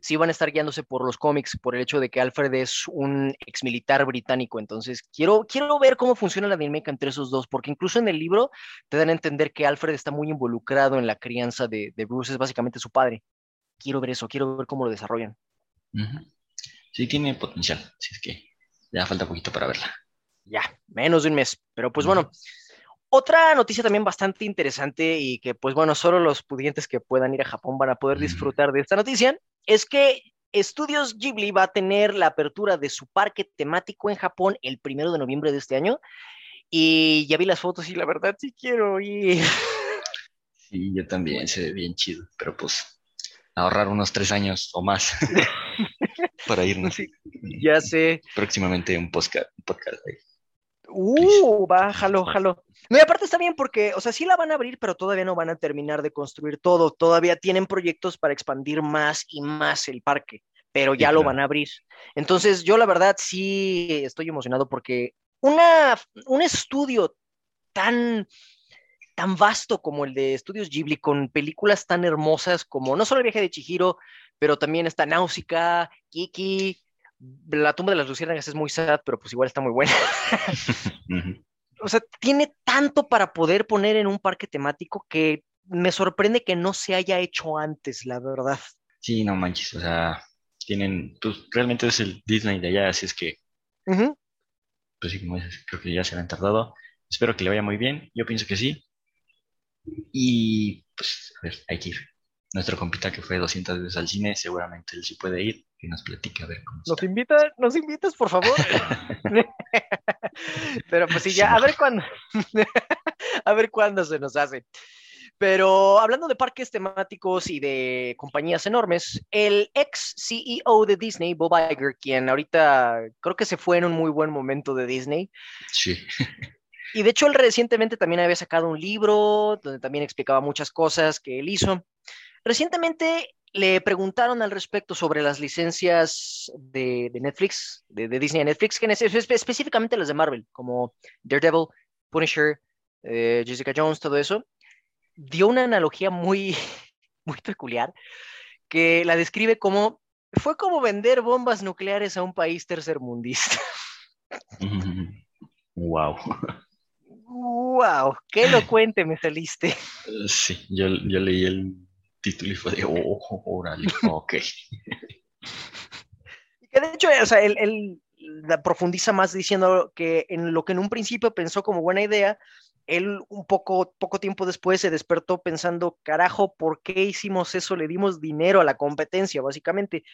sí van a estar guiándose por los cómics, por el hecho de que Alfred es un ex militar británico. Entonces, quiero, quiero ver cómo funciona la dinámica entre esos dos, porque incluso en el libro te dan a entender que Alfred está muy involucrado en la crianza de, de Bruce, es básicamente su padre. Quiero ver eso, quiero ver cómo lo desarrollan. Sí, tiene potencial, así es que ya falta poquito para verla. Ya, menos de un mes. Pero pues bueno, otra noticia también bastante interesante y que pues bueno, solo los pudientes que puedan ir a Japón van a poder disfrutar de esta noticia, es que Estudios Ghibli va a tener la apertura de su parque temático en Japón el primero de noviembre de este año. Y ya vi las fotos y la verdad sí quiero ir. Sí, yo también, se ve bien chido, pero pues ahorrar unos tres años o más para irnos. ya sé. Próximamente un podcast, un podcast ahí. Uh, va, jalo, jalo. No, y aparte está bien porque, o sea, sí la van a abrir, pero todavía no van a terminar de construir todo. Todavía tienen proyectos para expandir más y más el parque, pero ya lo van a abrir. Entonces, yo la verdad sí estoy emocionado porque una, un estudio tan, tan vasto como el de Estudios Ghibli, con películas tan hermosas como no solo el viaje de Chihiro, pero también está Náusica, Kiki, la tumba de las luciérnagas es muy sad, pero pues igual está muy buena. o sea, tiene tanto para poder poner en un parque temático que me sorprende que no se haya hecho antes, la verdad. Sí, no manches, o sea, tienen, pues realmente es el Disney de allá, así es que, pues sí, como dices, creo que ya se han tardado. Espero que le vaya muy bien, yo pienso que sí. Y pues, a ver, hay que ir. Nuestro compita que fue 200 veces al cine, seguramente él sí puede ir que nos platique a ver cómo ¿Nos invita? ¿Nos invitas, por favor? Pero pues sí, ya, a ver cuándo. a ver cuándo se nos hace. Pero hablando de parques temáticos y de compañías enormes, el ex CEO de Disney, Bob Iger, quien ahorita creo que se fue en un muy buen momento de Disney. Sí. Y de hecho, él recientemente también había sacado un libro donde también explicaba muchas cosas que él hizo. Recientemente le preguntaron al respecto sobre las licencias de, Netflix, de, Disney a Netflix, que específicamente las de Marvel, como Daredevil, Punisher, eh, Jessica Jones, todo eso. Dio una analogía muy, muy peculiar que la describe como fue como vender bombas nucleares a un país tercermundista. Wow. Wow, qué elocuente me saliste. Sí, yo, yo leí el título y fue de, oh, órale, ok. que de hecho, o sea, él, profundiza más diciendo que en lo que en un principio pensó como buena idea, él un poco, poco tiempo después se despertó pensando, carajo, ¿por qué hicimos eso? Le dimos dinero a la competencia, básicamente.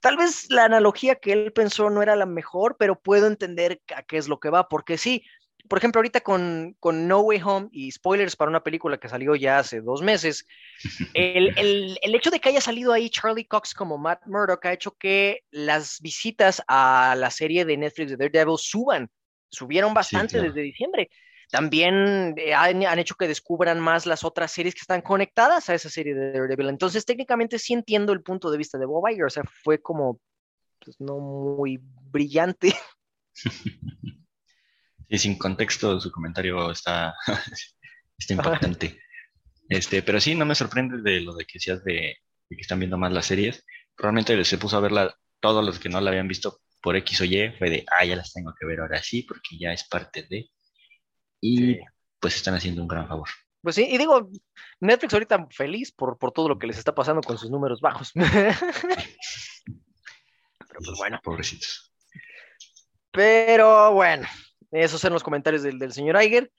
Tal vez la analogía que él pensó no era la mejor, pero puedo entender a qué es lo que va, porque sí, por ejemplo, ahorita con, con, No Way Home y spoilers para una película que salió ya hace dos meses, el, el, el, hecho de que haya salido ahí Charlie Cox como Matt Murdock ha hecho que las visitas a la serie de Netflix de Daredevil suban, subieron bastante desde diciembre. También eh, han, han, hecho que descubran más las otras series que están conectadas a esa serie de Daredevil. Entonces, técnicamente sí entiendo el punto de vista de Bob Iger, o sea, fue como pues, no muy brillante. Y sin contexto, su comentario está, está importante. Este, pero sí, no me sorprende de lo de que decías de, que están viendo más las series. Probablemente se puso a verla, todos los que no la habían visto por X o Y, fue de, ah, ya las tengo que ver ahora sí, porque ya es parte de. Y pues están haciendo un gran favor. Pues sí, y digo, Netflix ahorita feliz por, por todo lo que les está pasando con sus números bajos. Pero pues bueno. Pobrecitos. Pero bueno, esos eran los comentarios del, señor Iger.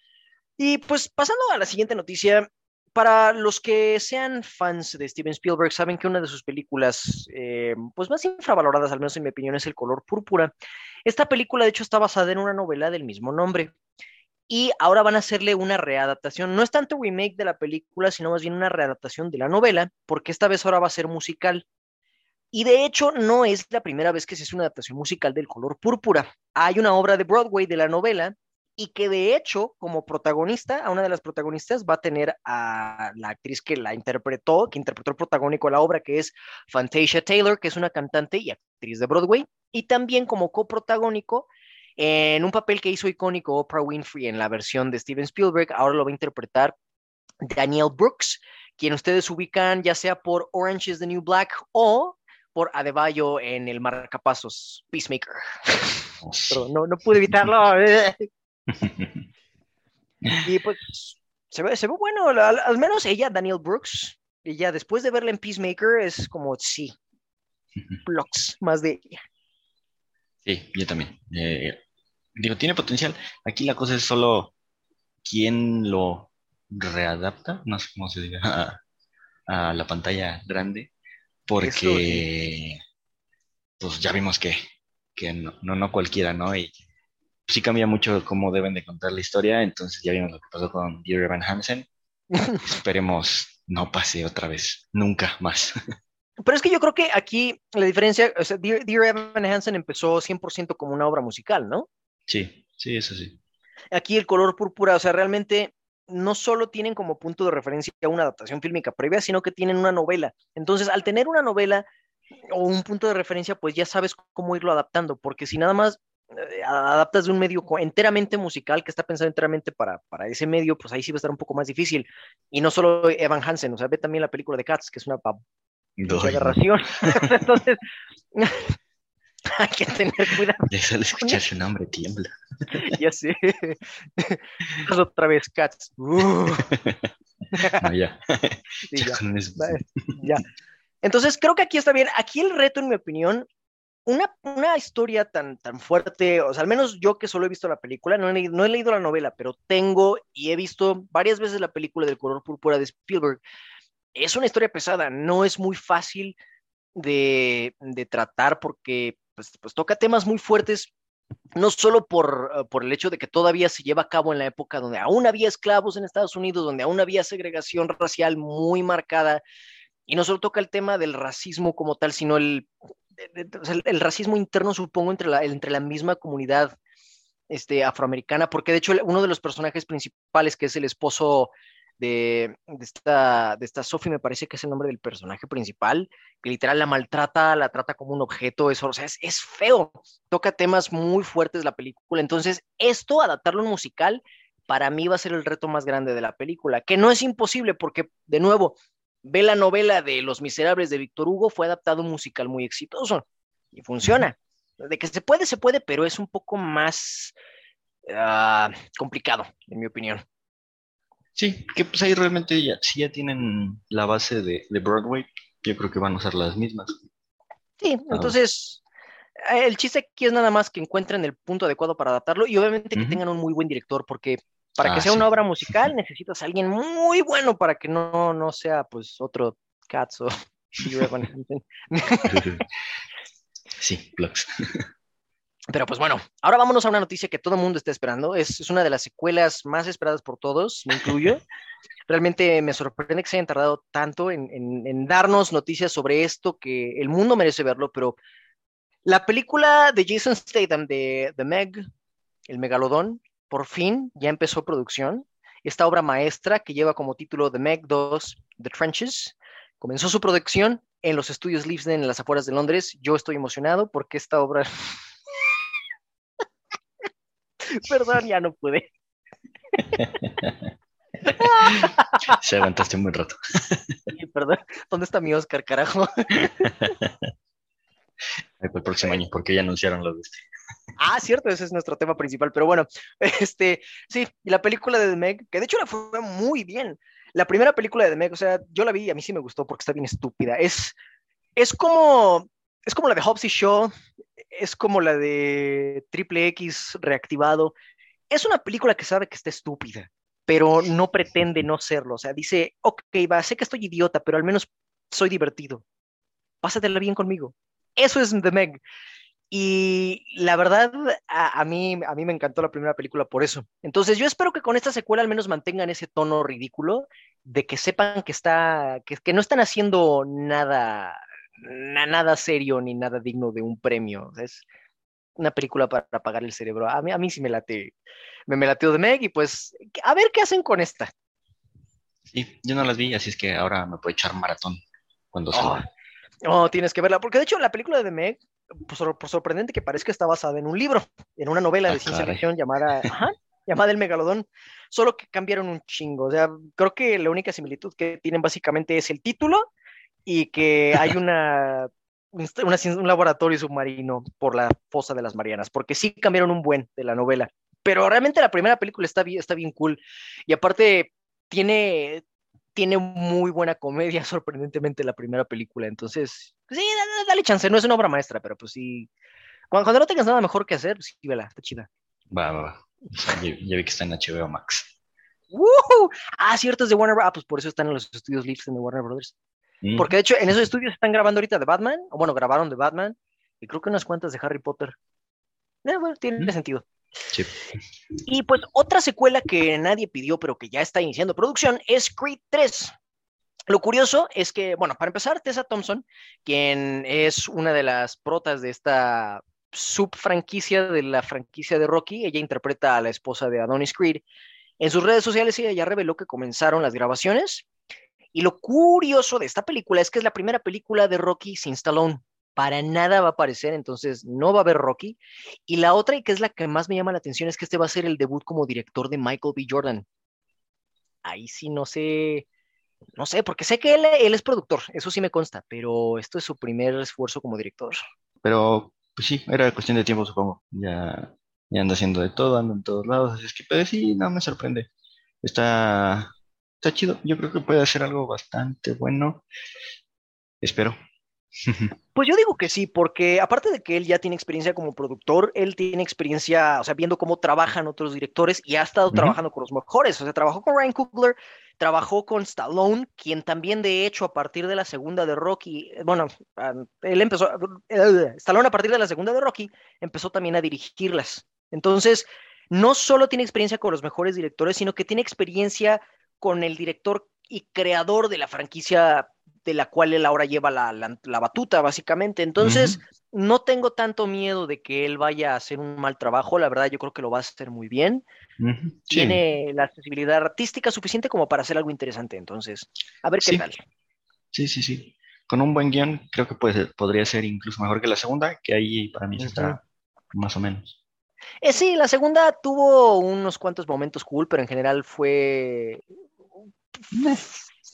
Y pues pasando a la siguiente noticia, para los que sean fans de Steven Spielberg, saben que una de sus películas, eh, pues más infravaloradas, al menos en mi opinión, es El color púrpura. Esta película, de hecho, está basada en una novela del mismo nombre. Y ahora van a hacerle una readaptación. No es tanto remake de la película, sino más bien una readaptación de la novela, porque esta vez ahora va a ser musical. Y de hecho, no es la primera vez que se hace una adaptación musical del color púrpura. Hay una obra de Broadway de la novela y que de hecho, como protagonista, a una de las protagonistas va a tener a la actriz que la interpretó, que interpretó el protagónico de la obra, que es Fantasia Taylor, que es una cantante y actriz de Broadway, y también como coprotagónico en un papel que hizo icónico Oprah Winfrey en la versión de Steven Spielberg, ahora lo va a interpretar Daniel Brooks, quien ustedes ubican ya sea por Orange is the New Black o por Adebayo en el marcapasos Peacemaker. Oh, no, no pude evitarlo. y pues se ve, se ve bueno, al, menos ella, Daniel Brooks, ella después de verla en Peacemaker es como, sí, blocks más de ella. Sí, yo también. Eh, digo, tiene potencial. Aquí la cosa es solo quién lo readapta, no sé cómo se diga, a, a la pantalla grande, porque pues ya vimos que, que no, no, no cualquiera, ¿no? Y sí cambia mucho cómo deben de contar la historia, entonces ya vimos lo que pasó con Dear Evan Hansen. Esperemos no pase otra vez, nunca más. Pero es que yo creo que aquí la diferencia, o sea, Dear, Dear Evan Hansen empezó 100% como una obra musical, ¿no? Sí, sí, eso sí. Aquí el color púrpura, o sea, realmente no solo tienen como punto de referencia una adaptación fílmica previa, sino que tienen una novela. Entonces, al tener una novela o un punto de referencia, pues ya sabes cómo irlo adaptando, porque si nada más eh, adaptas de un medio enteramente musical que está pensado enteramente para, para ese medio, pues ahí sí va a estar un poco más difícil. Y no solo Evan Hansen, o sea, ve también la película de Cats, que es una aberración. Entonces, hay que tener cuidado, ya solo escuchar su nombre tiembla. ya sé. Otra vez Cats. Uh, No, ya. sí, Ya ya. Entonces, creo que aquí está bien. Aquí el reto, en mi opinión, una, una historia tan, tan fuerte, o sea, al menos yo que solo he visto la película, no he, leído- no he leído la novela, pero tengo y he visto varias veces la película del color púrpura de Spielberg. Es una historia pesada, no es muy fácil de, de tratar porque pues, pues toca temas muy fuertes, no solo por, uh, por el hecho de que todavía se lleva a cabo en la época donde aún había esclavos en Estados Unidos, donde aún había segregación racial muy marcada, y no solo toca el tema del racismo como tal, sino el, el, el racismo interno, supongo, entre la, entre la misma comunidad este, afroamericana, porque de hecho uno de los personajes principales, que es el esposo de, de esta, de esta Sophie, me parece que es el nombre del personaje principal, que literal la maltrata, la trata como un objeto, eso, o sea, es, es feo, toca temas muy fuertes la película, entonces esto, adaptarlo a un musical, para mí va a ser el reto más grande de la película, que no es imposible porque, de nuevo, ve la novela de Los Miserables de Víctor Hugo, fue adaptado a un musical muy exitoso y funciona. De que se puede, se puede, pero es un poco más ah, complicado, en mi opinión. Sí, que pues ahí realmente ya, si ya tienen la base de, de Broadway, yo creo que van a usar las mismas. Sí, entonces eh, el chiste aquí es nada más que encuentren el punto adecuado para adaptarlo y obviamente que tengan un muy buen director, porque para que Ah, sea sí. una obra musical necesitas a alguien muy bueno para que no, no sea pues otro Cats o. Sí, Blocks. Pero pues bueno, ahora vámonos a una noticia que todo el mundo está esperando. Es, es una de las secuelas más esperadas por todos, me incluyo. Realmente me sorprende que se hayan tardado tanto en, en- en darnos noticias sobre esto, que el mundo merece verlo, pero la película de Jason Statham de The Meg, El Megalodón, por fin ya empezó producción. Esta obra maestra que lleva como título The Meg 2, The Trenches, comenzó su producción en los estudios Leavesden en las afueras de Londres. Yo estoy emocionado porque esta obra Perdón, ya no pude. Se aguantaste un buen rato. Sí, Perdón. ¿Dónde está mi Oscar, carajo? Para el próximo año, porque ya anunciaron lo de este. Ah, cierto, ese es nuestro tema principal. Pero bueno, este, sí, y la película de The Meg, que de hecho la fue muy bien. La primera película de The Meg, o sea, yo la vi y a mí sí me gustó porque está bien estúpida. Es, es como, es como la de Hobbs y Shaw, es como la de Triple X reactivado. Es una película que sabe que está estúpida, pero no pretende no serlo. O sea, dice, ok, va, sé que estoy idiota, pero al menos soy divertido. Pásatela bien conmigo. Eso es The Meg. Y la verdad, a, a mí, a mí me encantó la primera película por eso. Entonces, yo espero que con esta secuela al menos mantengan ese tono ridículo de que sepan que está, que, que no están haciendo nada, na- nada serio ni nada digno de un premio. Es una película para apagar el cerebro. A mí, a mí sí me late, me, me lateó de Meg y pues a ver qué hacen con esta. Sí, yo no las vi, así es que ahora me puedo echar maratón cuando Oh, salga. oh, tienes que verla, porque de hecho la película de The Meg, por, sor- por sorprendente que parezca, está basada en un libro, en una novela Ah, de ciencia ficción llamada, ajá, llamada El Megalodón, solo que cambiaron un chingo. O sea, creo que la única similitud que tienen básicamente es el título y que hay una, inst- una un laboratorio submarino por la fosa de las Marianas, porque sí cambiaron un buen de la novela. Pero realmente la primera película está bien, está bien cool. Y aparte, tiene, tiene muy buena comedia, sorprendentemente, la primera película. Entonces, pues sí, dale, dale chance. No es una obra maestra, pero pues sí. Cuando, cuando no tengas nada mejor que hacer, pues sí, vela, está chida. Va, va, va. O sea, ya, ya vi que está en HBO Max. ¡Woohoo! Ah, cierto, es de Warner Bros. Ah, pues por eso están en los estudios Livingston de Warner Brothers. Mm, Porque de hecho en esos estudios están grabando ahorita de Batman, o bueno, grabaron de Batman, y creo que unas cuantas de Harry Potter. Eh, bueno, tiene Mm. sentido. sí. Y pues otra secuela que nadie pidió, pero que ya está iniciando producción, es Creed 3. Lo curioso es que, bueno, para empezar, Tessa Thompson, quien es una de las protas de esta subfranquicia de la franquicia de Rocky, ella interpreta a la esposa de Adonis Creed. En sus redes sociales ella ya reveló que comenzaron las grabaciones. Y lo curioso de esta película es que es la primera película de Rocky sin Stallone. Para nada va a aparecer, entonces no va a haber Rocky. Y la otra, y que es la que más me llama la atención, es que este va a ser el debut como director de Michael B. Jordan. Ahí sí no sé, no sé, porque sé que él, es productor, eso sí me consta, pero esto es su primer esfuerzo como director. Pero, pues sí, era cuestión de tiempo, supongo. Ya, ya anda haciendo de todo, anda en todos lados, así es que, pues sí, no me sorprende. Está, está chido. Yo creo que puede hacer algo bastante bueno. Espero. Pues yo digo que sí, porque aparte de que él ya tiene experiencia como productor, él tiene experiencia, o sea, viendo cómo trabajan otros directores y ha estado trabajando con los mejores. O sea, trabajó con Ryan Coogler, trabajó con Stallone, quien también, de hecho, a partir de la segunda de Rocky, bueno, él empezó, eh, Stallone a partir de la segunda de Rocky empezó también a dirigirlas. Entonces, no solo tiene experiencia con los mejores directores, sino que tiene experiencia con el director y creador de la franquicia de la cual él ahora lleva la, la- la batuta, básicamente. Entonces, no tengo tanto miedo de que él vaya a hacer un mal trabajo. La verdad, yo creo que lo va a hacer muy bien. Sí, Tiene la accesibilidad artística suficiente como para hacer algo interesante. Entonces, a ver qué Sí. tal. sí, sí, sí. Con un buen guion, creo que puede, podría ser incluso mejor que la segunda, que ahí para mí está más o menos. Eh, sí, la segunda tuvo unos cuantos momentos cool, pero en general fue.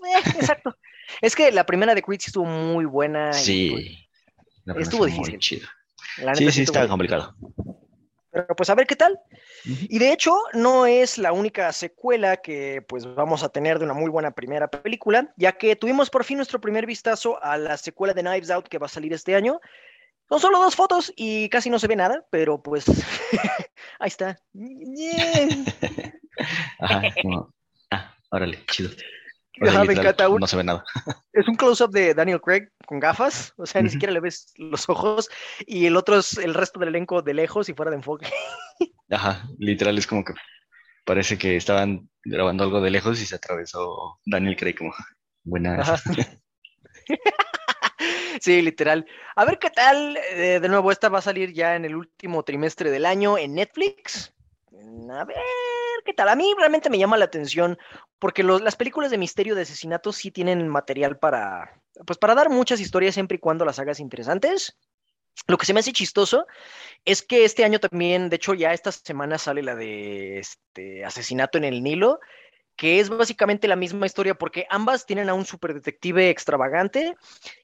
Eh, exacto. Es que la primera de Creed sí estuvo muy buena. y, pues, Sí, estuvo muy difícil. chido. la Sí, sí, está muy- complicado. Pero pues a ver qué tal. Y de hecho, no es la única secuela que pues vamos a tener de una muy buena primera película, ya que tuvimos por fin nuestro primer vistazo a la secuela de Knives Out que va a salir este año. Son solo dos fotos y casi no se ve nada, pero pues ahí está. Ajá, órale, chido. O Ajá, sea, me literal, encanta. Un- no se ve nada. Es un close-up de Daniel Craig con gafas, o sea, ni siquiera le ves los ojos, y el otro es el resto del elenco de lejos y fuera de enfoque. Ajá, literal es como que parece que estaban grabando algo de lejos y se atravesó Daniel Craig como buenas. Ajá. Sí, literal. A ver qué tal. eh, de nuevo, esta va a salir ya en el último trimestre del año en Netflix. A ver qué tal. A mí realmente me llama la atención porque los- las películas de misterio de asesinato sí tienen material para, pues para dar muchas historias siempre y cuando las hagas interesantes. Lo que se me hace chistoso es que este año también, de hecho, ya esta semana sale la de este asesinato en el Nilo, que es básicamente la misma historia porque ambas tienen a un superdetective extravagante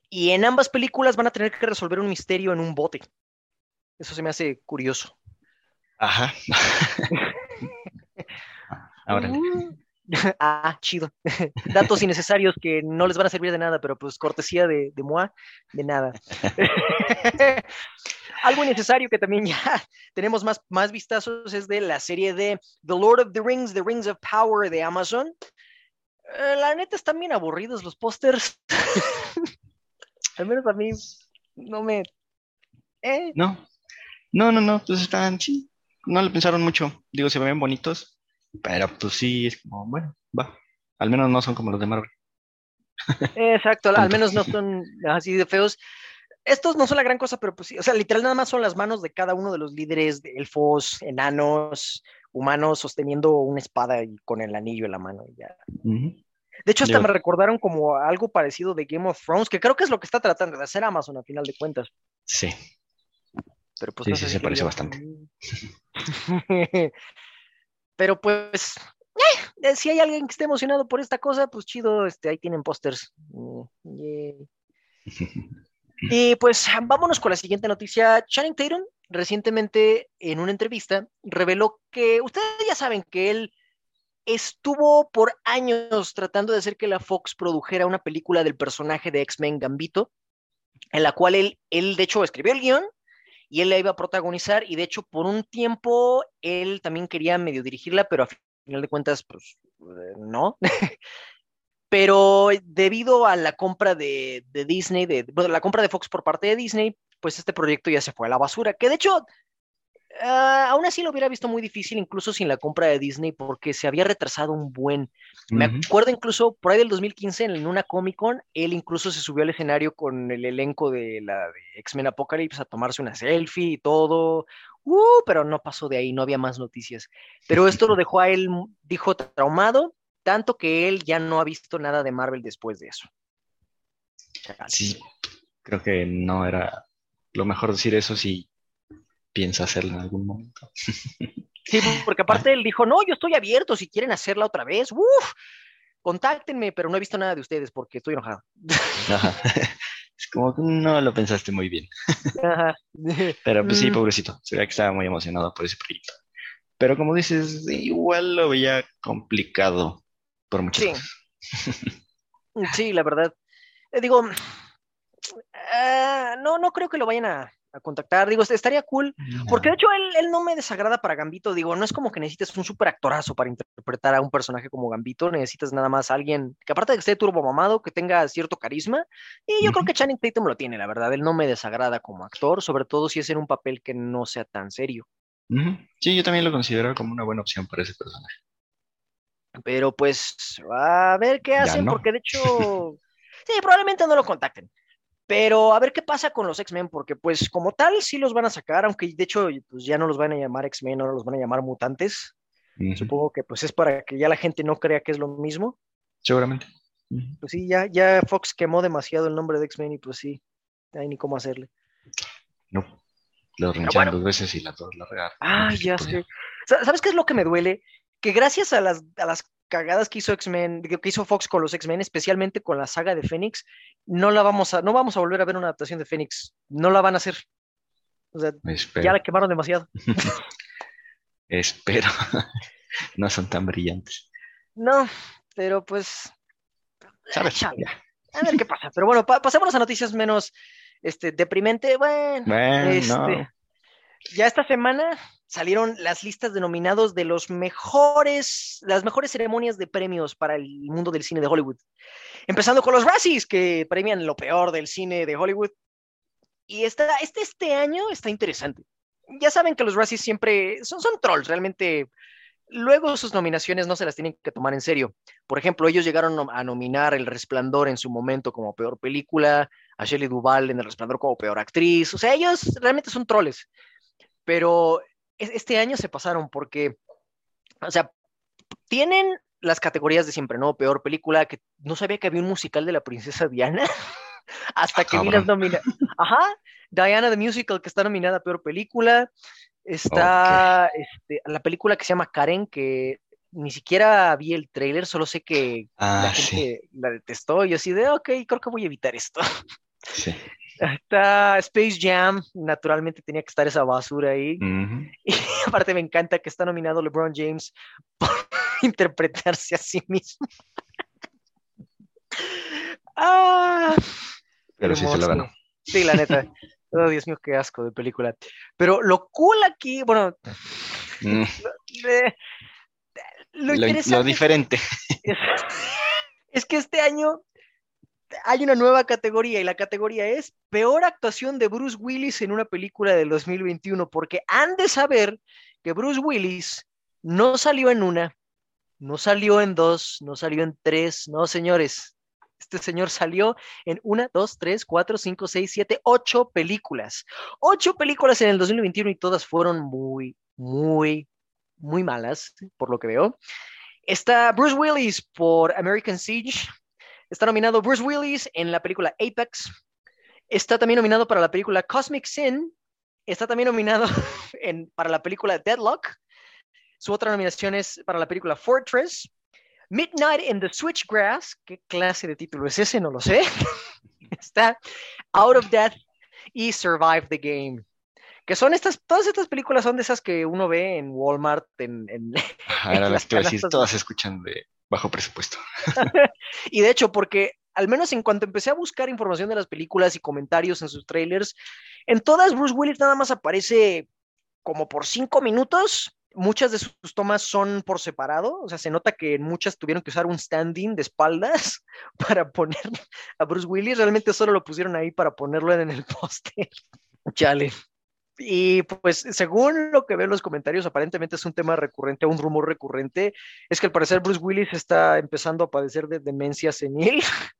y en ambas películas van a tener que resolver un misterio en un bote. Eso se me hace curioso. Ajá. Ahora, Mm. ah, chido. Datos innecesarios que no les van a servir de nada, pero pues cortesía de, de Moa, de nada. Algo innecesario que también ya tenemos más, más vistazos es de la serie de The Lord of the Rings, The Rings of Power de Amazon. Eh, la neta están bien aburridos los pósters. Al menos a mí no me... eh, no, no, no, no, pues están, sí, no le pensaron mucho. Digo, se ven bonitos, pero pues sí, es como, bueno, va. Al menos no son como los de Marvel. Exacto, al menos no son así de feos. Estos no son la gran cosa, pero pues sí, o sea, literal nada más son las manos de cada uno de los líderes de elfos, enanos, humanos, sosteniendo una espada y con el anillo en la mano. y ya. De hecho, hasta Digo- me recordaron como algo parecido de Game of Thrones, que creo que es lo que está tratando de hacer Amazon a final de cuentas. Sí, Pero pues Sí, no sí, se parece yo- bastante. Pero pues, eh, si hay alguien que esté emocionado por esta cosa, pues chido, este, ahí tienen pósters. Mm. Y pues vámonos con la siguiente noticia. Channing Tatum recientemente en una entrevista reveló que ustedes ya saben que él estuvo por años tratando de hacer que la Fox produjera una película del personaje de X-Men Gambito, en la cual él, él de hecho escribió el guion y él la iba a protagonizar y de hecho por un tiempo él también quería medio dirigirla, pero a final de cuentas, pues eh, no. pero debido a la compra de, de Disney, de, bueno, la compra de Fox por parte de Disney, pues este proyecto ya se fue a la basura, que de hecho Ah, aún así lo hubiera visto muy difícil, incluso sin la compra de Disney, porque se había retrasado un buen. Me acuerdo incluso por ahí del 2015 en una Comic Con, él incluso se subió al escenario con el elenco de la de X-Men Apocalypse a tomarse una selfie y todo. Uh, pero no pasó de ahí, no había más noticias. Pero esto lo dejó a él, dijo, traumado, tanto que él ya no ha visto nada de Marvel después de eso. Sí, creo que no era lo mejor decir eso si piensa hacerlo en algún momento. Sí, porque aparte él dijo, no, yo estoy abierto, si quieren hacerla otra vez, uff, contáctenme, pero no he visto nada de ustedes porque estoy enojado. Es como que no lo pensaste muy bien. Pero pues sí, mm. pobrecito, se veía que estaba muy emocionado por ese proyecto. Pero como dices, igual lo veía complicado por muchas sí. sí, la verdad. Eh, digo, ah, no, no creo que lo vayan a, a contactar. Digo, estaría cool, porque de hecho él, no me desagrada para Gambito. Digo, no es como que necesites un super actorazo para interpretar a un personaje como Gambito, necesitas nada más alguien que aparte de que esté turbo mamado, que tenga cierto carisma. Y yo creo que Channing Tatum lo tiene, la verdad. Él no me desagrada como actor, sobre todo si es en un papel que no sea tan serio. Sí, yo también lo considero como una buena opción para ese personaje. Pero pues, a ver qué hacen, porque de hecho, sí, probablemente no lo contacten. Pero a ver qué pasa con los X-Men, porque pues como tal sí los van a sacar, aunque de hecho pues ya no los van a llamar X-Men, ahora los van a llamar mutantes. Supongo que pues es para que ya la gente no crea que es lo mismo. Seguramente. Pues sí, ya, ya Fox quemó demasiado el nombre de X-Men y pues sí, no hay ni cómo hacerle. No, lo rinchan dos veces y la, la regaron. Ah, ya sé. ¿Sabes qué es lo que me duele? Que gracias a las, a las cagadas que hizo X-Men, que hizo Fox con los X-Men, especialmente con la saga de Fénix, no la vamos a, no vamos a volver a ver una adaptación de Fénix, no la van a hacer. O sea, ya la quemaron demasiado. Espero. no son tan brillantes. No, pero pues. ¿Sabes? A ver qué pasa. Pero bueno, pasemos a noticias menos este, deprimente. Bueno, este, ya esta semana salieron las listas de nominados de los mejores, las mejores ceremonias de premios para el mundo del cine de Hollywood. Empezando con los Razzies, que premian lo peor del cine de Hollywood. Y este, este año está interesante. Ya saben que los Razzies siempre son, son trolls, realmente. Luego sus nominaciones no se las tienen que tomar en serio. Por ejemplo, ellos llegaron a nominar El Resplandor en su momento como peor película, a Shelley Duvall en El Resplandor como peor actriz. O sea, ellos realmente son troles. Pero este año se pasaron porque, o sea, tienen las categorías de siempre, ¿no? Peor película, que no sabía que había un musical de la princesa Diana, hasta que vi las nominaciones. Ajá, Diana the Musical, que está nominada a Peor Película. Está este, la película que se llama Karen, que ni siquiera vi el trailer, solo sé que la ah, gente la detestó. Y yo así de, ok, creo que voy a evitar esto. Sí. Está Space Jam, naturalmente tenía que estar esa basura ahí. Y aparte me encanta que está nominado LeBron James por interpretarse a sí mismo. ah, Pero sí se lo ganó. Sí, la neta. Oh, Dios mío, qué asco de película. Pero lo cool aquí, bueno, mm. lo, lo, diferente. es que este año hay una nueva categoría y la categoría es peor actuación de Bruce Willis en una película del 2021, porque han de saber que Bruce Willis no salió en una, no salió en dos, no salió en tres, no señores. Este señor salió en una, dos, tres, cuatro, cinco, seis, siete, ocho películas. Ocho películas en el 2021 y todas fueron muy, muy, muy malas, por lo que veo. Está Bruce Willis por American Siege, Está nominado Bruce Willis en la película Apex. Está también nominado para la película Cosmic Sin. Está también nominado para la película Deadlock. Su otra nominación es para la película Fortress. Midnight in the Switchgrass. ¿Qué clase de título es ese? No lo sé. Está Out of Death y Survive the Game. Que son estas, todas estas películas son de esas que uno ve en Walmart, en... en, las que todas se escuchan de bajo presupuesto. y de hecho, porque al menos en cuanto empecé a buscar información de las películas y comentarios en sus trailers, En todas, Bruce Willis nada más aparece como por cinco minutos. Muchas de sus tomas son por separado, o sea, se nota que en muchas tuvieron que usar un standing de espaldas para poner a Bruce Willis. Realmente solo lo pusieron ahí para ponerlo en el póster. Chale. Y pues según lo que veo en los comentarios, aparentemente es un tema recurrente, un rumor recurrente, es que al parecer Bruce Willis está empezando a padecer de demencia senil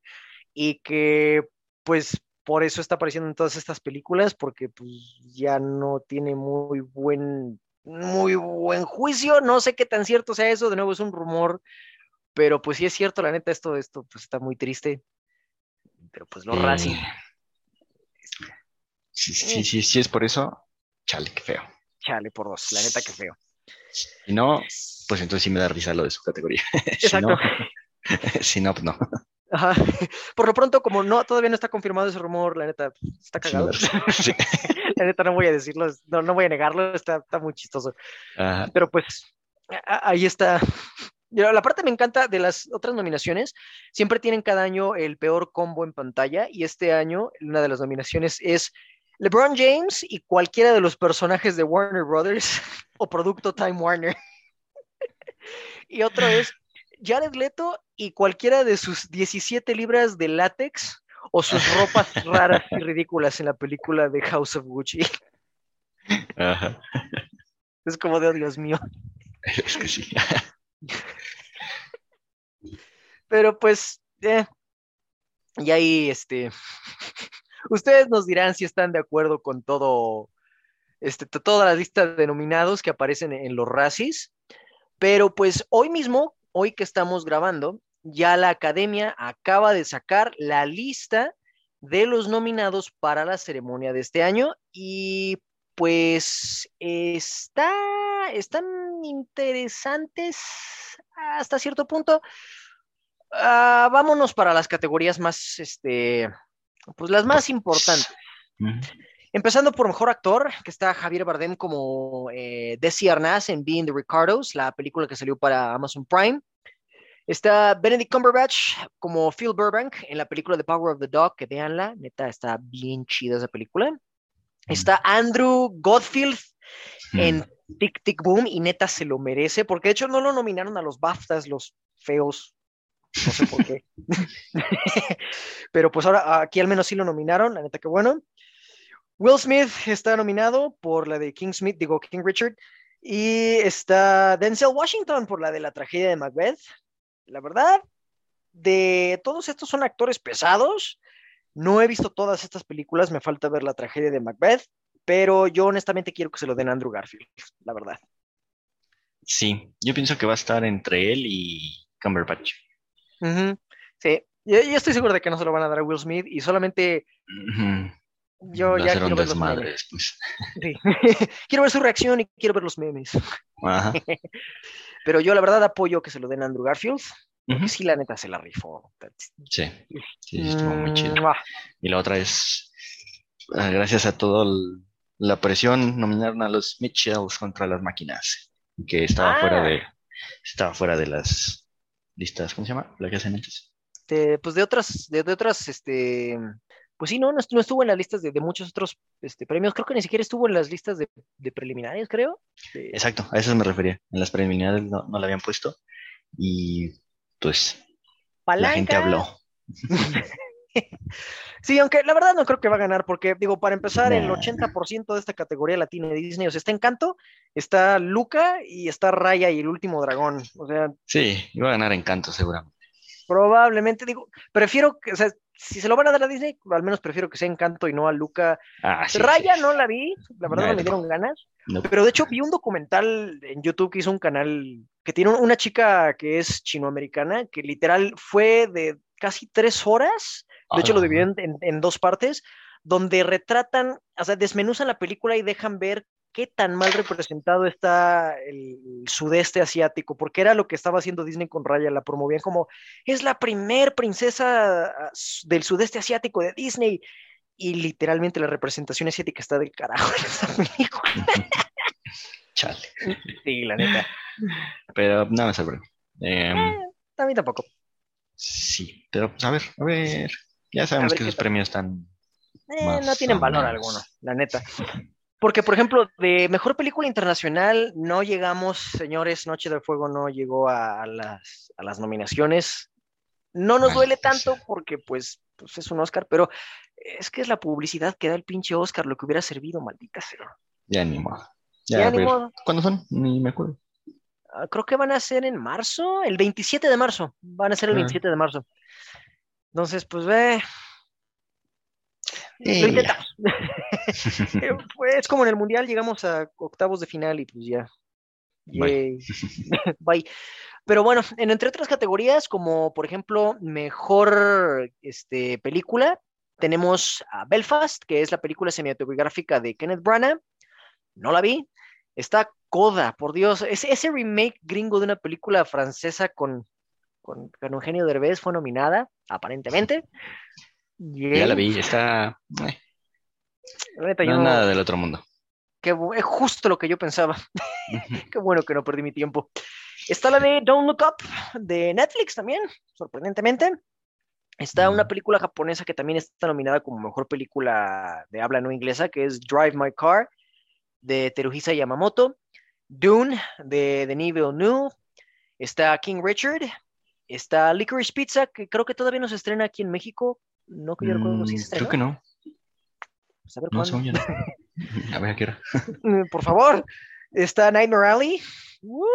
y que pues por eso está apareciendo en todas estas películas, porque pues ya no tiene muy buen, muy buen juicio, no sé qué tan cierto sea eso, de nuevo es un rumor, pero pues sí es cierto, la neta, esto, esto pues está muy triste, pero pues lo Racing, Sí, sí, sí, sí, es por eso. Chale, qué feo. chale por dos, la neta que feo. Si no, pues entonces sí me da risa lo de su categoría. si Exacto. no, si no, pues no. Ajá. Por lo pronto, como no, todavía no está confirmado ese rumor, la neta, está cagado. Sí. La neta no voy a decirlo, no, no voy a negarlo, está, está muy chistoso. Ajá. Pero pues ahí está. La parte me encanta de las otras nominaciones, siempre tienen cada año el peor combo en pantalla y este año una de las nominaciones es LeBron James y cualquiera de los personajes de Warner Brothers o producto Time Warner. Y otro es Jared Leto y cualquiera de sus 17 libras de látex o sus ropas raras y ridículas en la película de House of Gucci. Ajá. Es como de, oh, Dios mío. Es que sí. Pero pues, eh, y ahí, este, ustedes nos dirán si están de acuerdo con todo, este, to- toda la lista de nominados que aparecen en los Razzies. Pero pues hoy mismo, hoy que estamos grabando, ya la academia acaba de sacar la lista de los nominados para la ceremonia de este año y pues está, están interesantes hasta cierto punto. Ah, vámonos para las categorías más, este, pues las más importantes. Empezando por mejor actor, que está Javier Bardem como eh, Desi Arnaz en Being the Ricardos, la película que salió para Amazon Prime. Está Benedict Cumberbatch como Phil Burbank en la película The Power of the Dog, que veanla, neta, está bien chida esa película. Está Andrew Godfield en Tic Tic Boom y neta se lo merece, porque de hecho no lo nominaron a los BAFTAs, los feos, no sé por qué. Pero pues ahora aquí al menos sí lo nominaron, la neta que bueno. Will Smith está nominado por la de King Smith, digo King Richard, y está Denzel Washington por la de la tragedia de Macbeth. La verdad, de todos estos son actores pesados. No he visto todas estas películas, me falta ver la tragedia de Macbeth, pero yo honestamente quiero que se lo den a Andrew Garfield, la verdad. Sí, yo pienso que va a estar entre él y Cumberbatch. Sí, yo, yo estoy seguro de que no se lo van a dar a Will Smith y solamente Ujú. yo Va a ya quiero ver los memes. Sí. quiero ver su reacción y quiero ver los memes. Ajá. Pero yo la verdad apoyo que se lo den a Andrew Garfield, porque sí, la neta se la rifó. Sí, sí, sí, estuvo muy chido. Mua. Y la otra es, ah, gracias a toda la presión, nominaron a los Mitchells contra las máquinas, que estaba Ah. fuera de, estaba fuera de las listas, ¿cómo se llama? La que hacen antes. Pues de otras, de, de otras, este, pues sí, no, no, estu- no estuvo en las listas de, de muchos otros este, premios, creo que ni siquiera estuvo en las listas de, de preliminares, creo. Exacto, a eso me refería. En las preliminares no, no la habían puesto y pues la gente Palanca. habló. Sí, aunque la verdad no creo que va a ganar, porque digo, para empezar, el Nah. 80% de esta categoría la tiene Disney, o sea, está Encanto, está Luca y está Raya y el último dragón. O sea, Sí, iba a ganar Encanto seguramente. probablemente, digo, prefiero que, o sea, si se lo van a dar a Disney, al menos prefiero que sea Encanto y no a Luca. Ah, sí, Raya sí. no la vi, la verdad No, no me dieron ganas, No. pero de hecho vi un documental en YouTube que hizo un canal que tiene una chica que es chinoamericana, que literal fue de casi tres horas de hecho, lo dividieron en, en dos partes, donde retratan, o sea, desmenuzan la película y dejan ver qué tan mal representado está el, sudeste asiático, porque era lo que estaba haciendo Disney con Raya, la promovían como, es la primer princesa ah, del sudeste asiático de Disney, y literalmente la representación asiática está del carajo en esa película. Chale. Sí, la neta. Pero nada más sorprende. Em, A mí tampoco. sí, pero a ver, a ver. Ya sabemos que esos tal. premios están Eh, no tienen valor menos. alguno, la neta. Porque, por ejemplo, de mejor película internacional no llegamos, señores, Noche del Fuego no llegó a, a las, a las nominaciones. No nos duele Maldita tanto porque, pues, pues, es un Oscar, pero es que es la publicidad que da el pinche Oscar, lo que hubiera servido, maldita sea. Ya ni modo. Ya, Ya, ni modo. ¿Cuándo son? Ni me acuerdo. Ah, creo que van a ser en marzo, el 27 de marzo. Van a ser el Ah. 27 de marzo. Entonces, pues ve, Eh, lo intentamos. Es como en el Mundial, llegamos a octavos de final y pues ya. Bye. Bye. Pero bueno, en, entre otras categorías, como por ejemplo, mejor este, película, tenemos a Belfast, que es la película cinematográfica de Kenneth Branagh. No la vi. Está Coda, por Dios. Ese, ese remake gringo de una película francesa con, con, con Eugenio Derbez fue nominada, aparentemente. Ya la vi, está. eh, no es nada del otro mundo. bu- es justo lo que yo pensaba. Qué bueno que no perdí mi tiempo. Está la de Don't Look Up de Netflix también, sorprendentemente. Está una película japonesa que también está nominada como mejor película de habla no inglesa, que es Drive My Car de Teruhisa Yamamoto. Dune de Denis Villeneuve. Está King Richard. Está Licorice Pizza, que creo que todavía no se estrena aquí en México. No que yo recuerdo si Mm, se estrenó. creo que no. Pues a ver No. A ver a qué hora. Mm, por favor. Está Nightmare Alley. ¡Woo!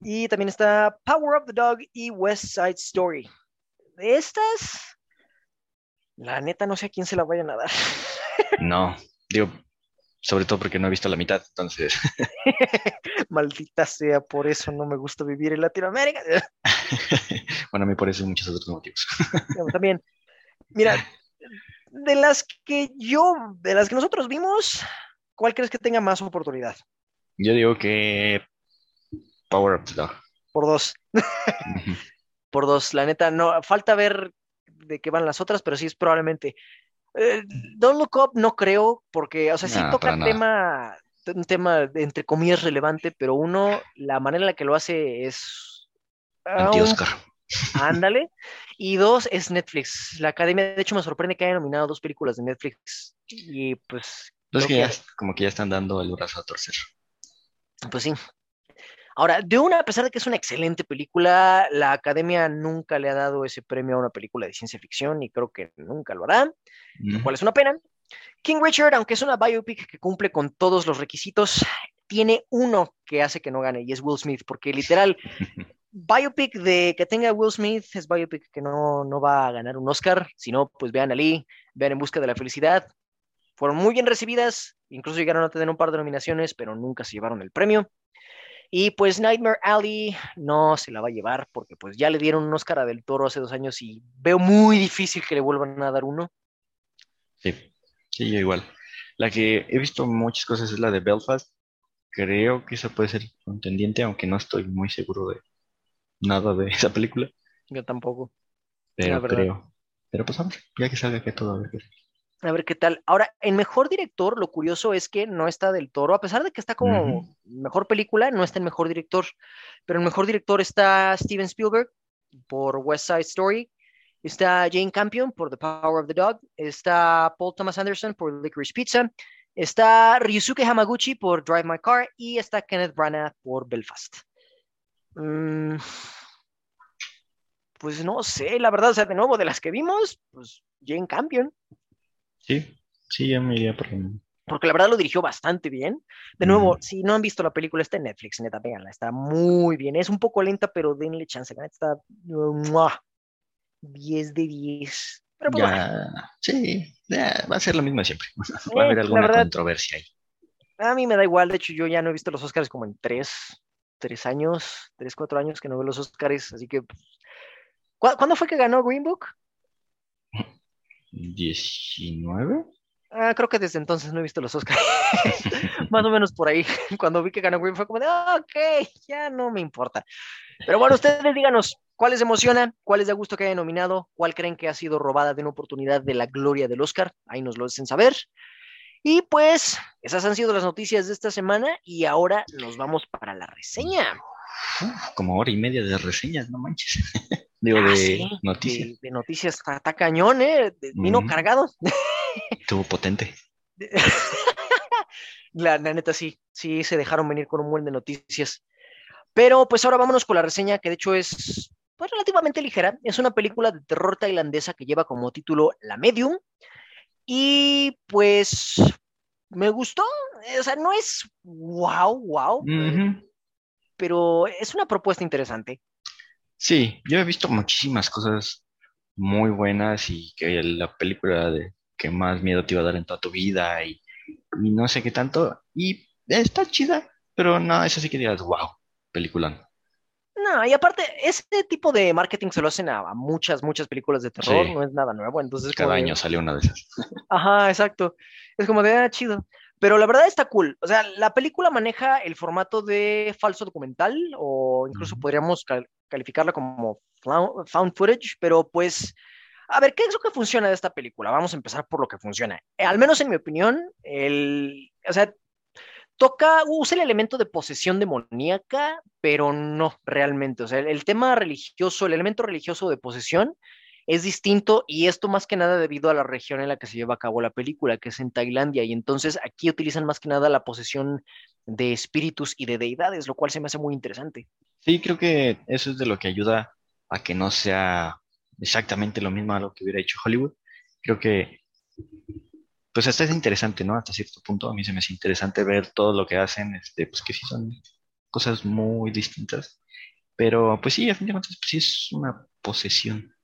Y también está Power of the Dog y West Side Story. De estas, la neta no sé a quién se la vayan a dar. No, digo, sobre todo porque no he visto la mitad, entonces. Maldita sea, por eso no me gusta vivir en Latinoamérica. bueno, a mí por eso y muchos otros motivos. También, mira, de las que yo, de las que nosotros vimos, ¿cuál crees que tenga más oportunidad? Yo digo que Power Up the Dog. Por dos. Por dos. La neta, no, falta ver de qué van las otras, pero sí es probablemente. Eh, Don't Look Up no creo, porque, o sea, sí No, toca tema, un tema entre comillas relevante, pero uno, la manera en la que lo hace es ah, Anti-Oscar. ándale. Y dos, es Netflix. La academia, de hecho, me sorprende que haya nominado dos películas de Netflix. Y pues, que que- ya, como que ya están dando el brazo a torcer. pues sí. Ahora, Dune, a pesar de que es una excelente película, la academia nunca le ha dado ese premio a una película de ciencia ficción y creo que nunca lo hará. lo Ujú. cual es una pena. King Richard, aunque es una biopic que cumple con todos los requisitos, tiene uno que hace que no gane y es Will Smith, porque literal, biopic de que tenga Will Smith es biopic que no, no va a ganar un Oscar, si no, pues vean a Lee, vean En Busca de la Felicidad. Fueron muy bien recibidas, incluso llegaron a tener un par de nominaciones, pero nunca se llevaron el premio. Y pues Nightmare Alley no se la va a llevar porque pues ya le dieron un Oscar a Del Toro hace dos años y veo muy difícil que le vuelvan a dar uno. Sí, sí, yo igual. La que he visto muchas cosas es la de Belfast. Creo que esa puede ser contendiente, aunque no estoy muy seguro de nada de esa película, Yo tampoco. pero creo. Pero pues vamos, ya que salga que todo, a ver qué. A ver qué tal. Ahora, en mejor director, lo curioso es que no está del toro, a pesar de que está como mejor película, no está en mejor director. Pero en mejor director está Steven Spielberg por West Side Story, está Jane Campion por The Power of the Dog, está Paul Thomas Anderson por Licorice Pizza, está Ryusuke Hamaguchi por Drive My Car y está Kenneth Branagh por Belfast. Mm, pues no sé, la verdad, o sea, de nuevo, de las que vimos, pues Jane Campion. Sí, sí, ya me iría por porque la verdad lo dirigió bastante bien. De nuevo, si no han visto la película, está en Netflix, neta, véanla, está muy bien. Es un poco lenta, pero denle chance, está ¡mua! 10 de 10. Pero pues, bueno, Ya, sí, ya, va a ser lo mismo siempre. Va a haber la alguna verdad- controversia ahí. a mí me da igual, de hecho yo ya no he visto los Oscars como en 3, 3 años, 3, 4 años que no veo los Oscars, así que... ¿cu- ¿Cuándo fue que ganó Green Book? ¿19? Ah, creo que desde entonces no he visto los Oscars. Más o menos por ahí. Cuando vi que ganó Green fue como de, "Ah, ok, ya no me importa. Pero bueno, ustedes díganos, ¿cuál les emociona? ¿Cuál les da gusto que haya nominado? ¿Cuál creen que ha sido robada de una oportunidad de la gloria del Oscar? Ahí nos lo hacen saber. Y pues, esas han sido las noticias de esta semana y ahora nos vamos para la reseña. Uf, como hora y media de reseñas, no manches. Digo, Ah, de sí, noticias. De, de noticias, está, está cañón, ¿eh? De- Vino cargado. Estuvo potente. La, la neta, sí, sí se dejaron venir con un buen de noticias. Pero pues ahora vámonos con la reseña, que de hecho es pues, relativamente ligera. Es una película de terror tailandesa que lleva como título La Medium. Y pues me gustó. O sea, no es wow, wow, pero es una propuesta interesante. Sí, yo he visto muchísimas cosas muy buenas y que la película de que más miedo te iba a dar en toda tu vida y, y no sé qué tanto. Y está chida, pero no, eso sí que digas, wow, peliculón. No, y aparte, este tipo de marketing se lo hacen a, a muchas, muchas películas de terror, Sí. no es nada nuevo. Entonces, Cada como de- año sale una de esas. Ajá, exacto. Es como de, ah, chido. Pero la verdad está cool. O sea, la película maneja el formato de falso documental o incluso Ujú. podríamos cal- calificarla como found footage, pero pues, a ver, ¿qué es lo que funciona de esta película? Vamos a empezar por lo que funciona. Eh, al menos en mi opinión, el, o sea, toca, usa el elemento de posesión demoníaca, pero no realmente. O sea, el, el tema religioso, el elemento religioso de posesión es distinto y esto más que nada debido a la región en la que se lleva a cabo la película, que es en Tailandia, y entonces aquí utilizan más que nada la posesión de espíritus y de deidades, lo cual se me hace muy interesante. Sí, creo que eso es de lo que ayuda a que no sea exactamente lo mismo a lo que hubiera hecho Hollywood. Creo que, pues hasta es interesante, ¿no? Hasta cierto punto, a mí se me hace interesante ver todo lo que hacen, este, pues que sí son cosas muy distintas. Pero, pues sí, a fin de cuentas, pues sí es una posesión.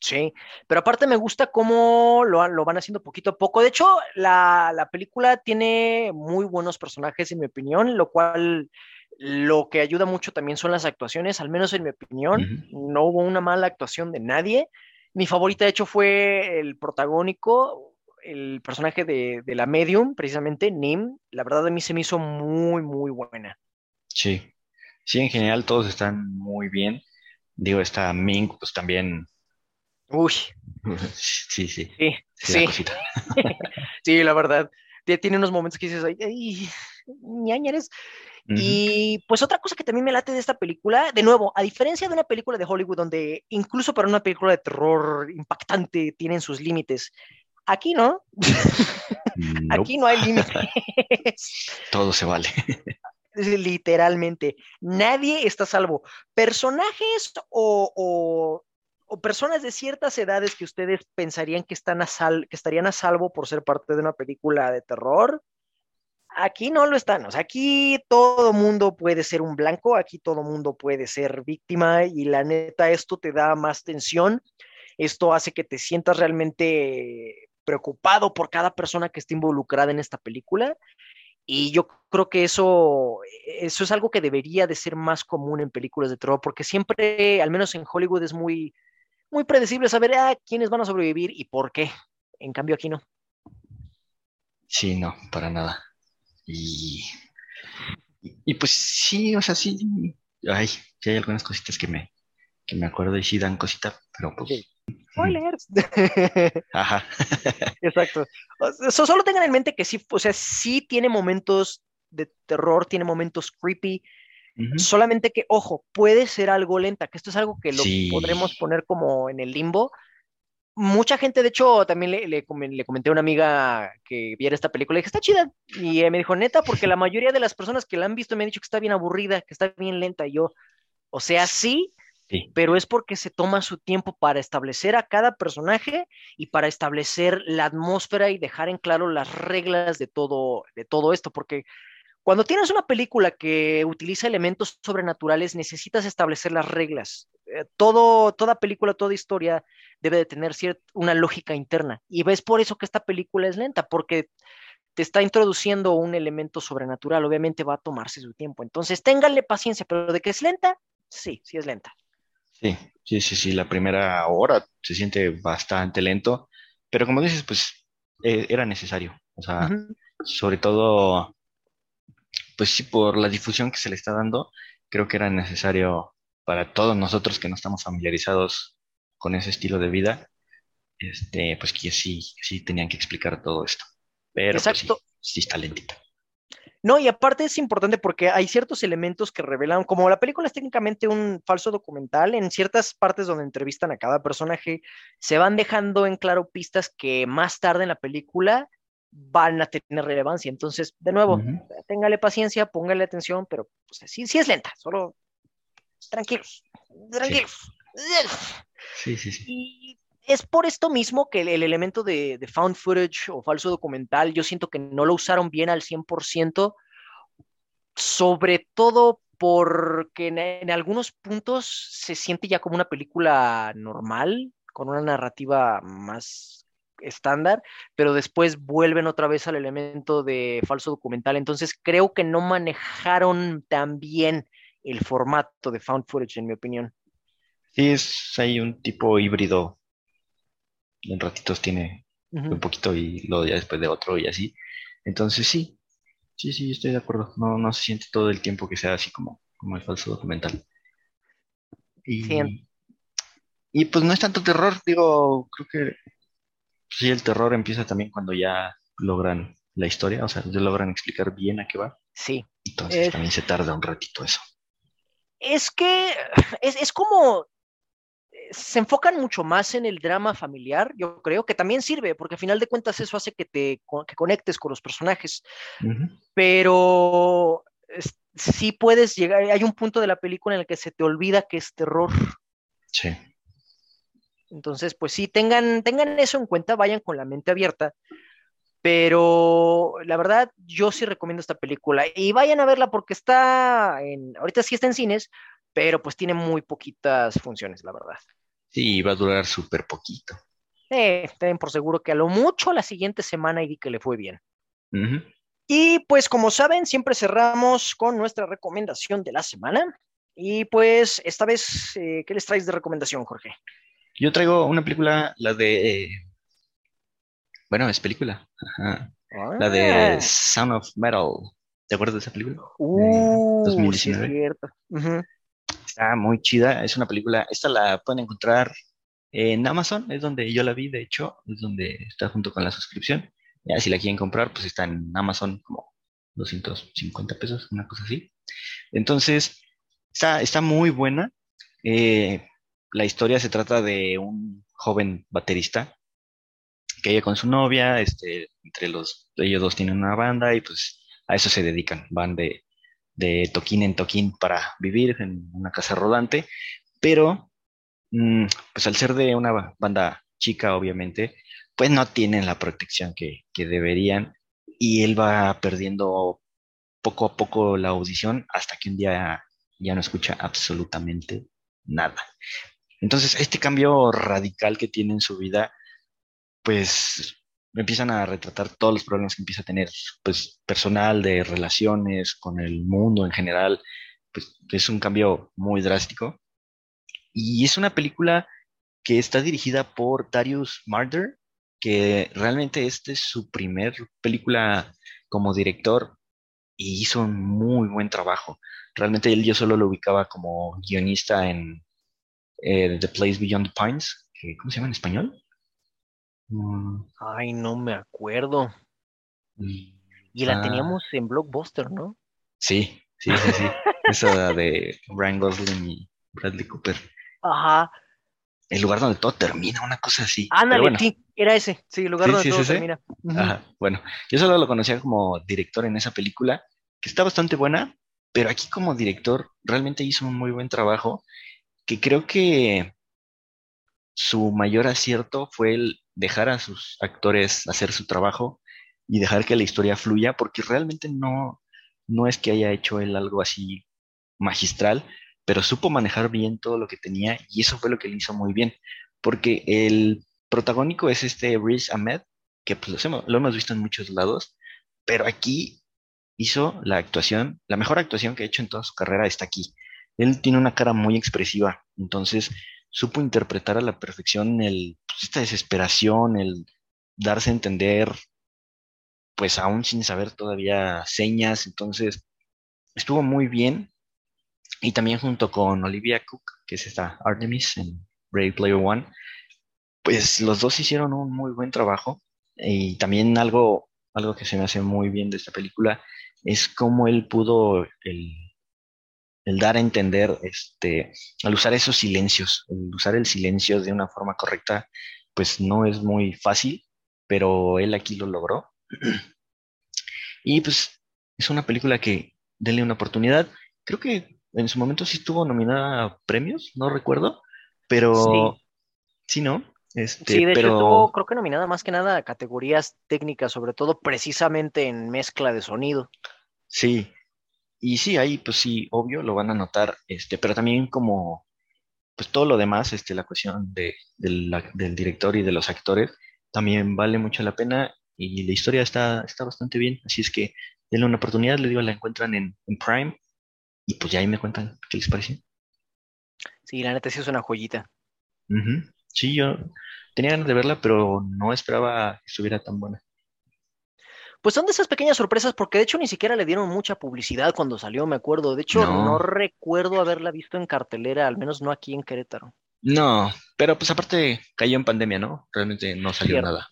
Sí, pero aparte me gusta cómo lo, han- lo van haciendo poquito a poco. De hecho, la, la película tiene muy buenos personajes, en mi opinión, lo cual lo que ayuda mucho también son las actuaciones, al menos en mi opinión. No hubo una mala actuación de nadie. Mi favorita, de hecho, fue el protagónico, el personaje de, de la medium, precisamente, Nim. La verdad, a mí se me hizo muy, muy buena. Sí, sí, en general todos están muy bien. Digo, esta Ming, pues también, Uy, sí, sí, sí, sí, sí. la verdad. Tie- Tiene unos momentos que dices, ay, ay, ñañares. Y pues otra cosa que también me late de esta película, de nuevo, a diferencia de una película de Hollywood donde incluso para una película de terror impactante tienen sus límites, aquí no, aquí no hay límites. todo se vale. Literalmente, nadie está a salvo. Personajes o, o- o personas de ciertas edades que ustedes pensarían que, están que estarían a salvo por ser parte de una película de terror, aquí no lo están. O sea, aquí todo mundo puede ser un blanco, aquí todo mundo puede ser víctima y la neta, esto te da más tensión. Esto hace que te sientas realmente preocupado por cada persona que esté involucrada en esta película. Y yo creo que eso, eso es algo que debería de ser más común en películas de terror, porque siempre, al menos en Hollywood, es muy, muy predecible saber ah, quiénes van a sobrevivir y por qué. En cambio, aquí no. Sí, no, para nada. Y, y, y pues sí, o sea, sí, ay, sí hay algunas cositas que me, que me acuerdo y sí dan cosita, pero pues, Sí. Spoilers. ajá, Exacto. O sea, so- solo tengan en mente que sí, o sea, sí tiene momentos de terror, tiene momentos creepy, solamente que, ojo, puede ser algo lenta, que esto es algo que lo Sí. podremos poner como en el limbo. Mucha gente, de hecho, también le, le, le comenté a una amiga que viera esta película y dije, está chida. Y eh, me dijo, neta, porque la mayoría de las personas que la han visto me han dicho que está bien aburrida, que está bien lenta. Y yo, o sea, sí, sí, pero es porque se toma su tiempo para establecer a cada personaje y para establecer la atmósfera y dejar en claro las reglas de todo, de todo esto, porque cuando tienes una película que utiliza elementos sobrenaturales, necesitas establecer las reglas. Eh, todo, toda película, toda historia debe de tener ciert- una lógica interna. Y ves por eso que esta película es lenta, porque te está introduciendo un elemento sobrenatural. Obviamente va a tomarse su tiempo. Entonces, ténganle paciencia, pero de que es lenta, sí, sí es lenta. sí, sí, sí, sí, la primera hora se siente bastante lento, pero como dices, pues eh, era necesario, o sea, Ujú. sobre todo, pues sí, por la difusión que se le está dando, creo que era necesario para todos nosotros que no estamos familiarizados con ese estilo de vida, este, pues que sí, sí tenían que explicar todo esto. Pero pues sí, Exacto. sí está lentita. No, y aparte es importante porque hay ciertos elementos que revelan, como la película es técnicamente un falso documental, en ciertas partes donde entrevistan a cada personaje, se van dejando en claro pistas que más tarde en la película van a tener relevancia. Entonces, de nuevo, Ujú. téngale paciencia, póngale atención, pero pues, sí, sí es lenta, solo tranquilos, tranquilos. Sí, sí, sí. Y es por esto mismo que el, el elemento de, de found footage o falso documental, yo siento que no lo usaron bien al 100%, sobre todo porque en, en algunos puntos se siente ya como una película normal, con una narrativa más estándar, pero después vuelven otra vez al elemento de falso documental. Entonces creo que no manejaron tan bien el formato de found footage, en mi opinión. Sí, es hay un tipo híbrido. En ratitos tiene un poquito y luego ya después de otro y así. Entonces sí, sí, sí, estoy de acuerdo. No, no se siente todo el tiempo que sea así como, como el falso documental. Y, Sí. y pues no es tanto terror, digo, creo que sí, el terror empieza también cuando ya logran la historia, o sea, ya logran explicar bien a qué va. Sí. Entonces Es- también se tarda un ratito eso. Es que es, es como se enfocan mucho más en el drama familiar, yo creo que también sirve, porque al final de cuentas eso hace que te que conectes con los personajes, pero es- sí puedes llegar, hay un punto de la película en el que se te olvida que es terror. Sí. Entonces, pues sí, tengan, tengan eso en cuenta, vayan con la mente abierta. Pero la verdad, yo sí recomiendo esta película. Y vayan a verla porque está en, ahorita sí está en cines, pero pues tiene muy poquitas funciones, la verdad. Sí, va a durar súper poquito. Eh, ten por seguro que a lo mucho la siguiente semana y di que le fue bien. Y pues como saben, siempre cerramos con nuestra recomendación de la semana. Y pues esta vez, eh, ¿qué les traes de recomendación, Jorge? Yo traigo una película, la de... eh, Bueno, es película. Ajá. La de Ah. Sound of Metal. ¿Te acuerdas de esa película? Uh, sí, es 2019. cierto. Está muy chida. Es una película. Esta la pueden encontrar en Amazon. Es donde yo la vi, de hecho. Es donde está junto con la suscripción. Ya si la quieren comprar, pues está en Amazon como 250 pesos, una cosa así. Entonces, está, está muy buena. Eh, la historia se trata de un joven baterista que ella con su novia, este, entre los, ellos dos tienen una banda y pues a eso se dedican. Van de, de toquín en toquín para vivir en una casa rodante, pero mm, pues al ser de una ba- banda chica, obviamente, pues no tienen la protección que, que deberían y él va perdiendo poco a poco la audición hasta que un día ya no escucha absolutamente nada. Entonces, este cambio radical que tiene en su vida, pues empiezan a retratar todos los problemas que empieza a tener, pues personal, de relaciones, con el mundo en general, pues es un cambio muy drástico. Y es una película que está dirigida por Darius Marder, que realmente este es su primer película como director y hizo un muy buen trabajo. Realmente él yo solo lo ubicaba como guionista en eh, The Place Beyond the Pines, que, ¿cómo se llama en español? Mm, Ay, no me acuerdo. Y la ah, teníamos en Blockbuster, ¿no? Sí, sí, sí, sí. Esa de Ryan Gosling y Bradley Cooper. Ajá. El lugar donde todo termina, una cosa así. Ándale, bueno, sí, era ese. Sí, el lugar Sí, donde sí, todo sí, termina. Ajá, bueno, yo solo lo conocía como director en esa película, que está bastante buena, pero aquí como director realmente hizo un muy buen trabajo, que creo que su mayor acierto fue el dejar a sus actores hacer su trabajo y dejar que la historia fluya, porque realmente no, no es que haya hecho él algo así magistral, pero supo manejar bien todo lo que tenía y eso fue lo que le hizo muy bien, porque el protagónico es este Riz Ahmed, que pues lo hemos, lo hemos visto en muchos lados, pero aquí hizo la actuación, la mejor actuación que ha hecho en toda su carrera está aquí. Él tiene una cara muy expresiva, entonces supo interpretar a la perfección el, pues, esta desesperación, el darse a entender, pues aún sin saber todavía señas, entonces estuvo muy bien. Y también junto con Olivia Cook, que es esta Artemis en Ready Player One, pues los dos hicieron un muy buen trabajo. Y también algo, algo que se me hace muy bien de esta película es cómo él pudo el, el dar a entender, este, al usar esos silencios, el usar el silencio de una forma correcta, pues no es muy fácil, pero él aquí lo logró. y pues es una película que denle una oportunidad. Creo que en su momento sí estuvo nominada a premios, no recuerdo, pero sí, ¿no? Este, sí, de pero... hecho estuvo, creo que nominada más que nada a categorías técnicas, sobre todo precisamente en mezcla de sonido. Sí, y sí, ahí pues sí, obvio, lo van a notar, este, pero también como pues todo lo demás, este, la cuestión de, del, del director y de los actores, también vale mucho la pena y la historia está, está bastante bien, así es que denle una oportunidad, le digo, la encuentran en, en Prime y pues ya ahí me cuentan qué les pareció. Sí, la neta sí es una joyita. Sí, yo tenía ganas de verla, pero no esperaba que estuviera tan buena. Pues son de esas pequeñas sorpresas, porque de hecho ni siquiera le dieron mucha publicidad cuando salió, me acuerdo. De hecho, No. no recuerdo haberla visto en cartelera, al menos no aquí en Querétaro. No, pero pues aparte cayó en pandemia, ¿no? Realmente no salió Cierto. nada.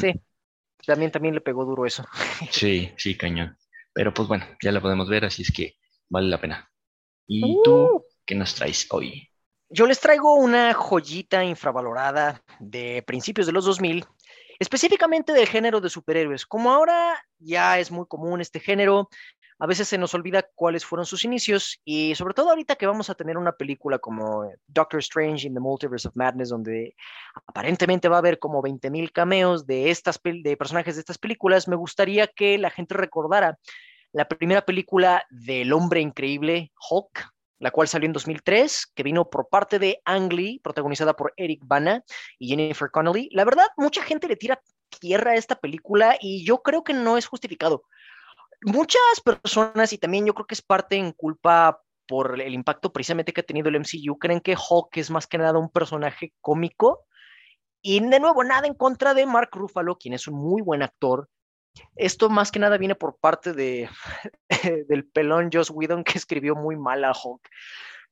Sí, también, también le pegó duro eso. Sí, sí, cañón. Pero pues bueno, ya la podemos ver, así es que vale la pena. ¿Y Uh. tú qué nos traes hoy? Yo les traigo una joyita infravalorada de principios de los 2000, específicamente del género de superhéroes. Como ahora ya es muy común este género, a veces se nos olvida cuáles fueron sus inicios y sobre todo ahorita que vamos a tener una película como Doctor Strange in the Multiverse of Madness, donde aparentemente va a haber como 20.000 cameos de, estas, de personajes de estas películas, me gustaría que la gente recordara la primera película del hombre increíble, Hulk, la cual salió en 2003, que vino por parte de Ang Lee, protagonizada por Eric Bana y Jennifer Connelly. La verdad, mucha gente le tira tierra a esta película y yo creo que no es justificado. Muchas personas, y también yo creo que es parte en culpa por el impacto precisamente que ha tenido el MCU, creen que Hulk es más que nada un personaje cómico. Y de nuevo, nada en contra de Mark Ruffalo, quien es un muy buen actor. Esto más que nada viene por parte de, del pelón Joss Whedon, que escribió muy mal a Hulk.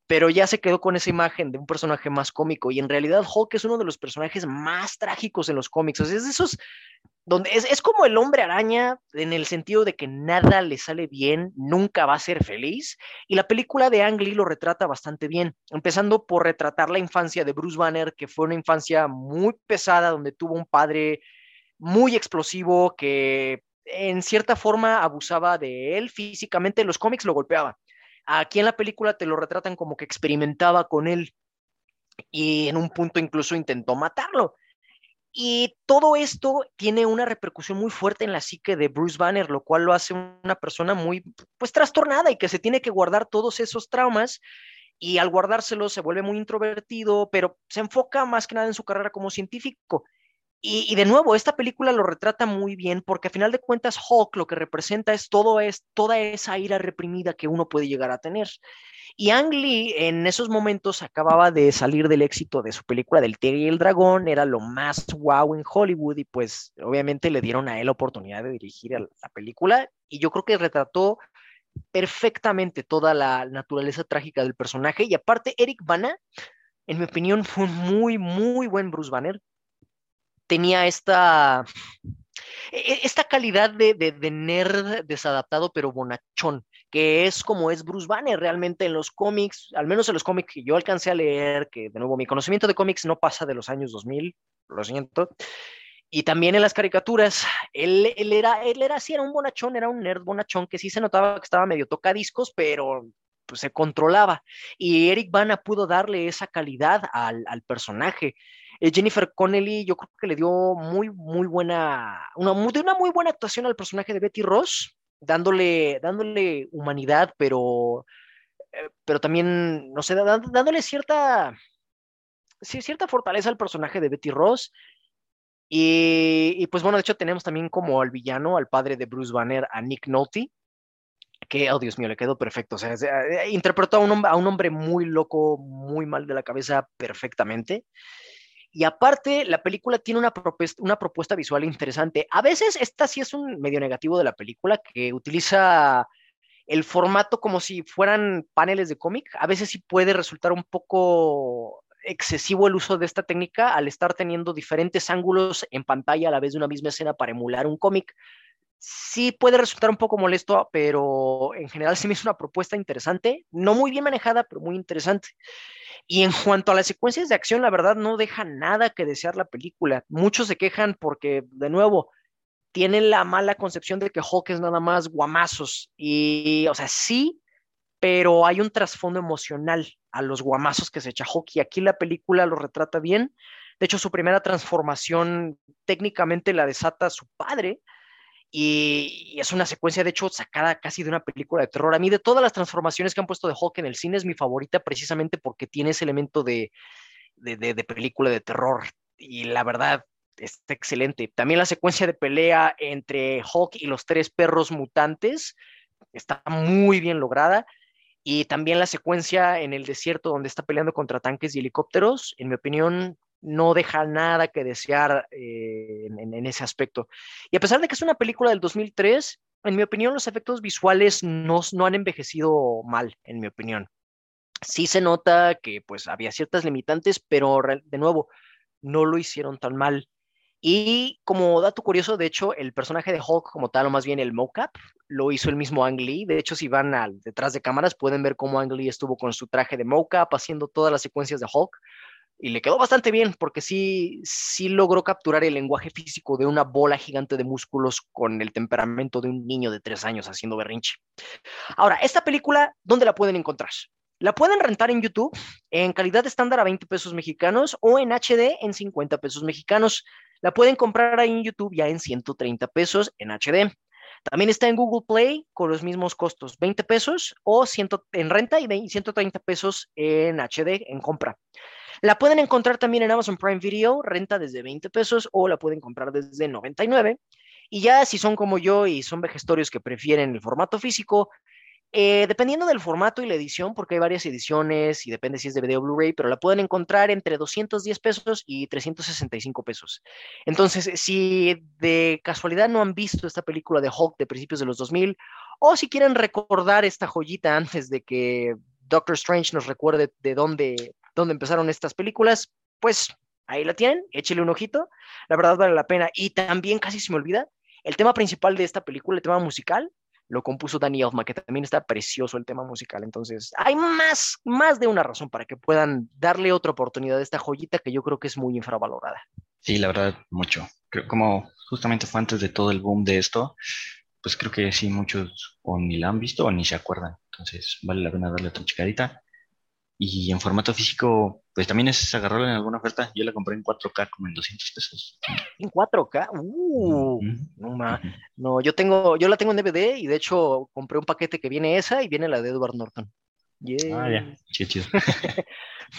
Pero ya se quedó con esa imagen de un personaje más cómico. Y en realidad Hulk es uno de los personajes más trágicos en los cómics. O es de esos donde es, es como el hombre araña en el sentido de que nada le sale bien, nunca va a ser feliz. Y la película de Ang Lee lo retrata bastante bien, empezando por retratar la infancia de Bruce Banner, que fue una infancia muy pesada, donde tuvo un padre muy explosivo que en cierta forma abusaba de él físicamente, en los cómics lo golpeaba. Aquí en la película te lo retratan como que experimentaba con él y en un punto incluso intentó matarlo. Y todo esto tiene una repercusión muy fuerte en la psique de Bruce Banner, lo cual lo hace una persona muy, pues, trastornada y que se tiene que guardar todos esos traumas. Y al guardárselos se vuelve muy introvertido, pero se enfoca más que nada en su carrera como científico. Y, de nuevo, esta película lo retrata muy bien porque a final de cuentas Hulk lo que representa es, todo es toda esa ira reprimida que uno puede llegar a tener. Y Ang Lee en esos momentos acababa de salir del éxito de su película del Tigre y el Dragón, era lo más wow en Hollywood y pues obviamente le dieron a él la oportunidad de dirigir la película y yo creo que retrató perfectamente toda la naturaleza trágica del personaje y aparte Eric Bana, en mi opinión, fue un muy, muy buen Bruce Banner. Tenía esta, esta calidad de, de, nerd desadaptado pero bonachón que es como es Bruce Banner realmente en los cómics, al menos en los cómics que yo alcancé a leer, que de nuevo mi conocimiento de cómics no pasa de los años 2000, lo siento, y también en las caricaturas, él, él, era, él era así, era un bonachón, era un nerd bonachón que sí se notaba que estaba medio tocadiscos, pero pues, se controlaba. Y Eric Bana pudo darle esa calidad al, al personaje. Eh, Jennifer Connelly, yo creo que le dio muy, muy buena, una, de una muy buena actuación al personaje de Betty Ross dándole, dándole humanidad, pero, eh, pero también, no sé, dándole cierta, sí, cierta fortaleza al personaje de Betty Ross. Y, y, pues bueno, de hecho tenemos también como al villano, al padre de Bruce Banner, a Nick Nolte, que, oh Dios mío, le quedó perfecto. O sea, eh, interpretó a un, a un hombre muy loco, muy mal de la cabeza perfectamente. Y aparte, la película tiene una propuesta, una propuesta visual interesante. A veces esta sí es un medio negativo de la película, que utiliza el formato como si fueran paneles de cómic. A veces sí puede resultar un poco excesivo el uso de esta técnica al estar teniendo diferentes ángulos en pantalla a la vez de una misma escena para emular un cómic. Sí puede resultar un poco molesto, pero en general sí me hizo una propuesta interesante, no muy bien manejada, pero muy interesante. Y en cuanto a las secuencias de acción, la verdad no deja nada que desear la película. Muchos se quejan porque, de nuevo, tienen la mala concepción de que Hulk es nada más guamazos. Y, o sea, sí, pero hay un trasfondo emocional a los guamazos que se echa Hulk. Y aquí la película lo retrata bien. De hecho, su primera transformación técnicamente la desata su padre y, es una secuencia, de hecho, sacada casi de una película de terror. A mí, de todas las transformaciones que han puesto de Hulk en el cine, es mi favorita precisamente porque tiene ese elemento de, de, película de terror. Y la verdad, está excelente. También la secuencia de pelea entre Hulk y los tres perros mutantes está muy bien lograda. Y también la secuencia en el desierto donde está peleando contra tanques y helicópteros, en mi opinión, no deja nada que desear eh, en, ese aspecto. Y a pesar de que es una película del 2003, en mi opinión los efectos visuales no, no han envejecido mal, en mi opinión. Sí se nota que pues había ciertas limitantes, pero de nuevo, no lo hicieron tan mal. Y como dato curioso, de hecho, el personaje de Hulk como tal, o más bien el mocap, lo hizo el mismo Ang Lee. De hecho, si van al, detrás de cámaras, pueden ver cómo Ang Lee estuvo con su traje de mocap haciendo todas las secuencias de Hulk y le quedó bastante bien porque sí, sí logró capturar el lenguaje físico de una bola gigante de músculos con el temperamento de un niño de tres años haciendo berrinche. Ahora, esta película, ¿dónde la pueden encontrar? La pueden rentar en YouTube en calidad estándar a 20 pesos mexicanos o en HD en 50 pesos mexicanos. La pueden comprar ahí en YouTube ya en 130 pesos en HD. También está en Google Play con los mismos costos, 20 pesos o 100 en renta y 130 pesos en HD en compra. La pueden encontrar también en Amazon Prime Video, renta desde 20 pesos o la pueden comprar desde 99. Y ya si son como yo y son vejestorios que prefieren el formato físico, eh, dependiendo del formato y la edición, porque hay varias ediciones y depende si es de video Blu-ray, pero la pueden encontrar entre 210 pesos y 365 pesos. Entonces, si de casualidad no han visto esta película de Hulk de principios de los 2000, o si quieren recordar esta joyita antes de que Doctor Strange nos recuerde de dónde donde empezaron estas películas, pues ahí la tienen, échele un ojito, la verdad vale la pena. Y también casi se me olvida, el tema principal de esta película, el tema musical, lo compuso Danny Elfman, que también está precioso el tema musical. Entonces, hay más, más de una razón para que puedan darle otra oportunidad a esta joyita que yo creo que es muy infravalorada. Sí, la verdad, mucho. Creo, como justamente fue antes de todo el boom de esto, pues creo que sí, muchos o ni la han visto o ni se acuerdan. Entonces, vale la pena darle otra chicadita. Y en formato físico, pues también es agarrarla en alguna oferta. Yo la compré en 4K como en 200 pesos. ¿En 4K? Uh, no, no, yo tengo, yo la tengo en DVD y de hecho compré un paquete que viene esa y viene la de Edward Norton. Ah, ya, chido, chido.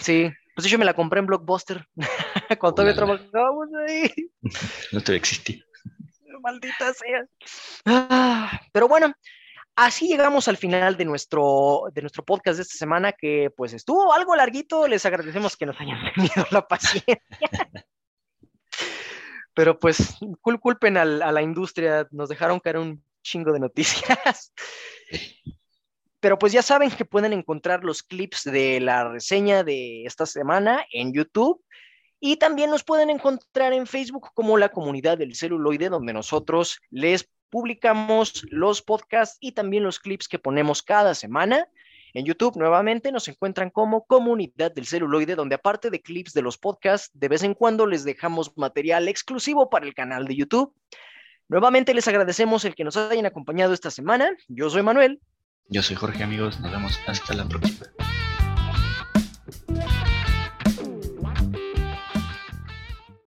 sí, pues yo me la compré en Blockbuster cuando todavía trabajábamos ahí. No te existí. Maldita sea. Ah, pero bueno, así llegamos al final de nuestro, de nuestro podcast de esta semana, que pues estuvo algo larguito. Les agradecemos que nos hayan tenido la paciencia. Pero pues, culpen a la industria, nos dejaron caer un chingo de noticias. Pero pues ya saben que pueden encontrar los clips de la reseña de esta semana en YouTube. Y también nos pueden encontrar en Facebook como la comunidad del celuloide, donde nosotros les publicamos los podcasts y también los clips que ponemos cada semana. En YouTube nuevamente nos encuentran como Comunidad del Celuloide, donde aparte de clips de los podcasts, de vez en cuando les dejamos material exclusivo para el canal de YouTube. Nuevamente les agradecemos el que nos hayan acompañado esta semana. Yo soy Manuel. Yo soy Jorge, amigos. Nos vemos hasta la próxima.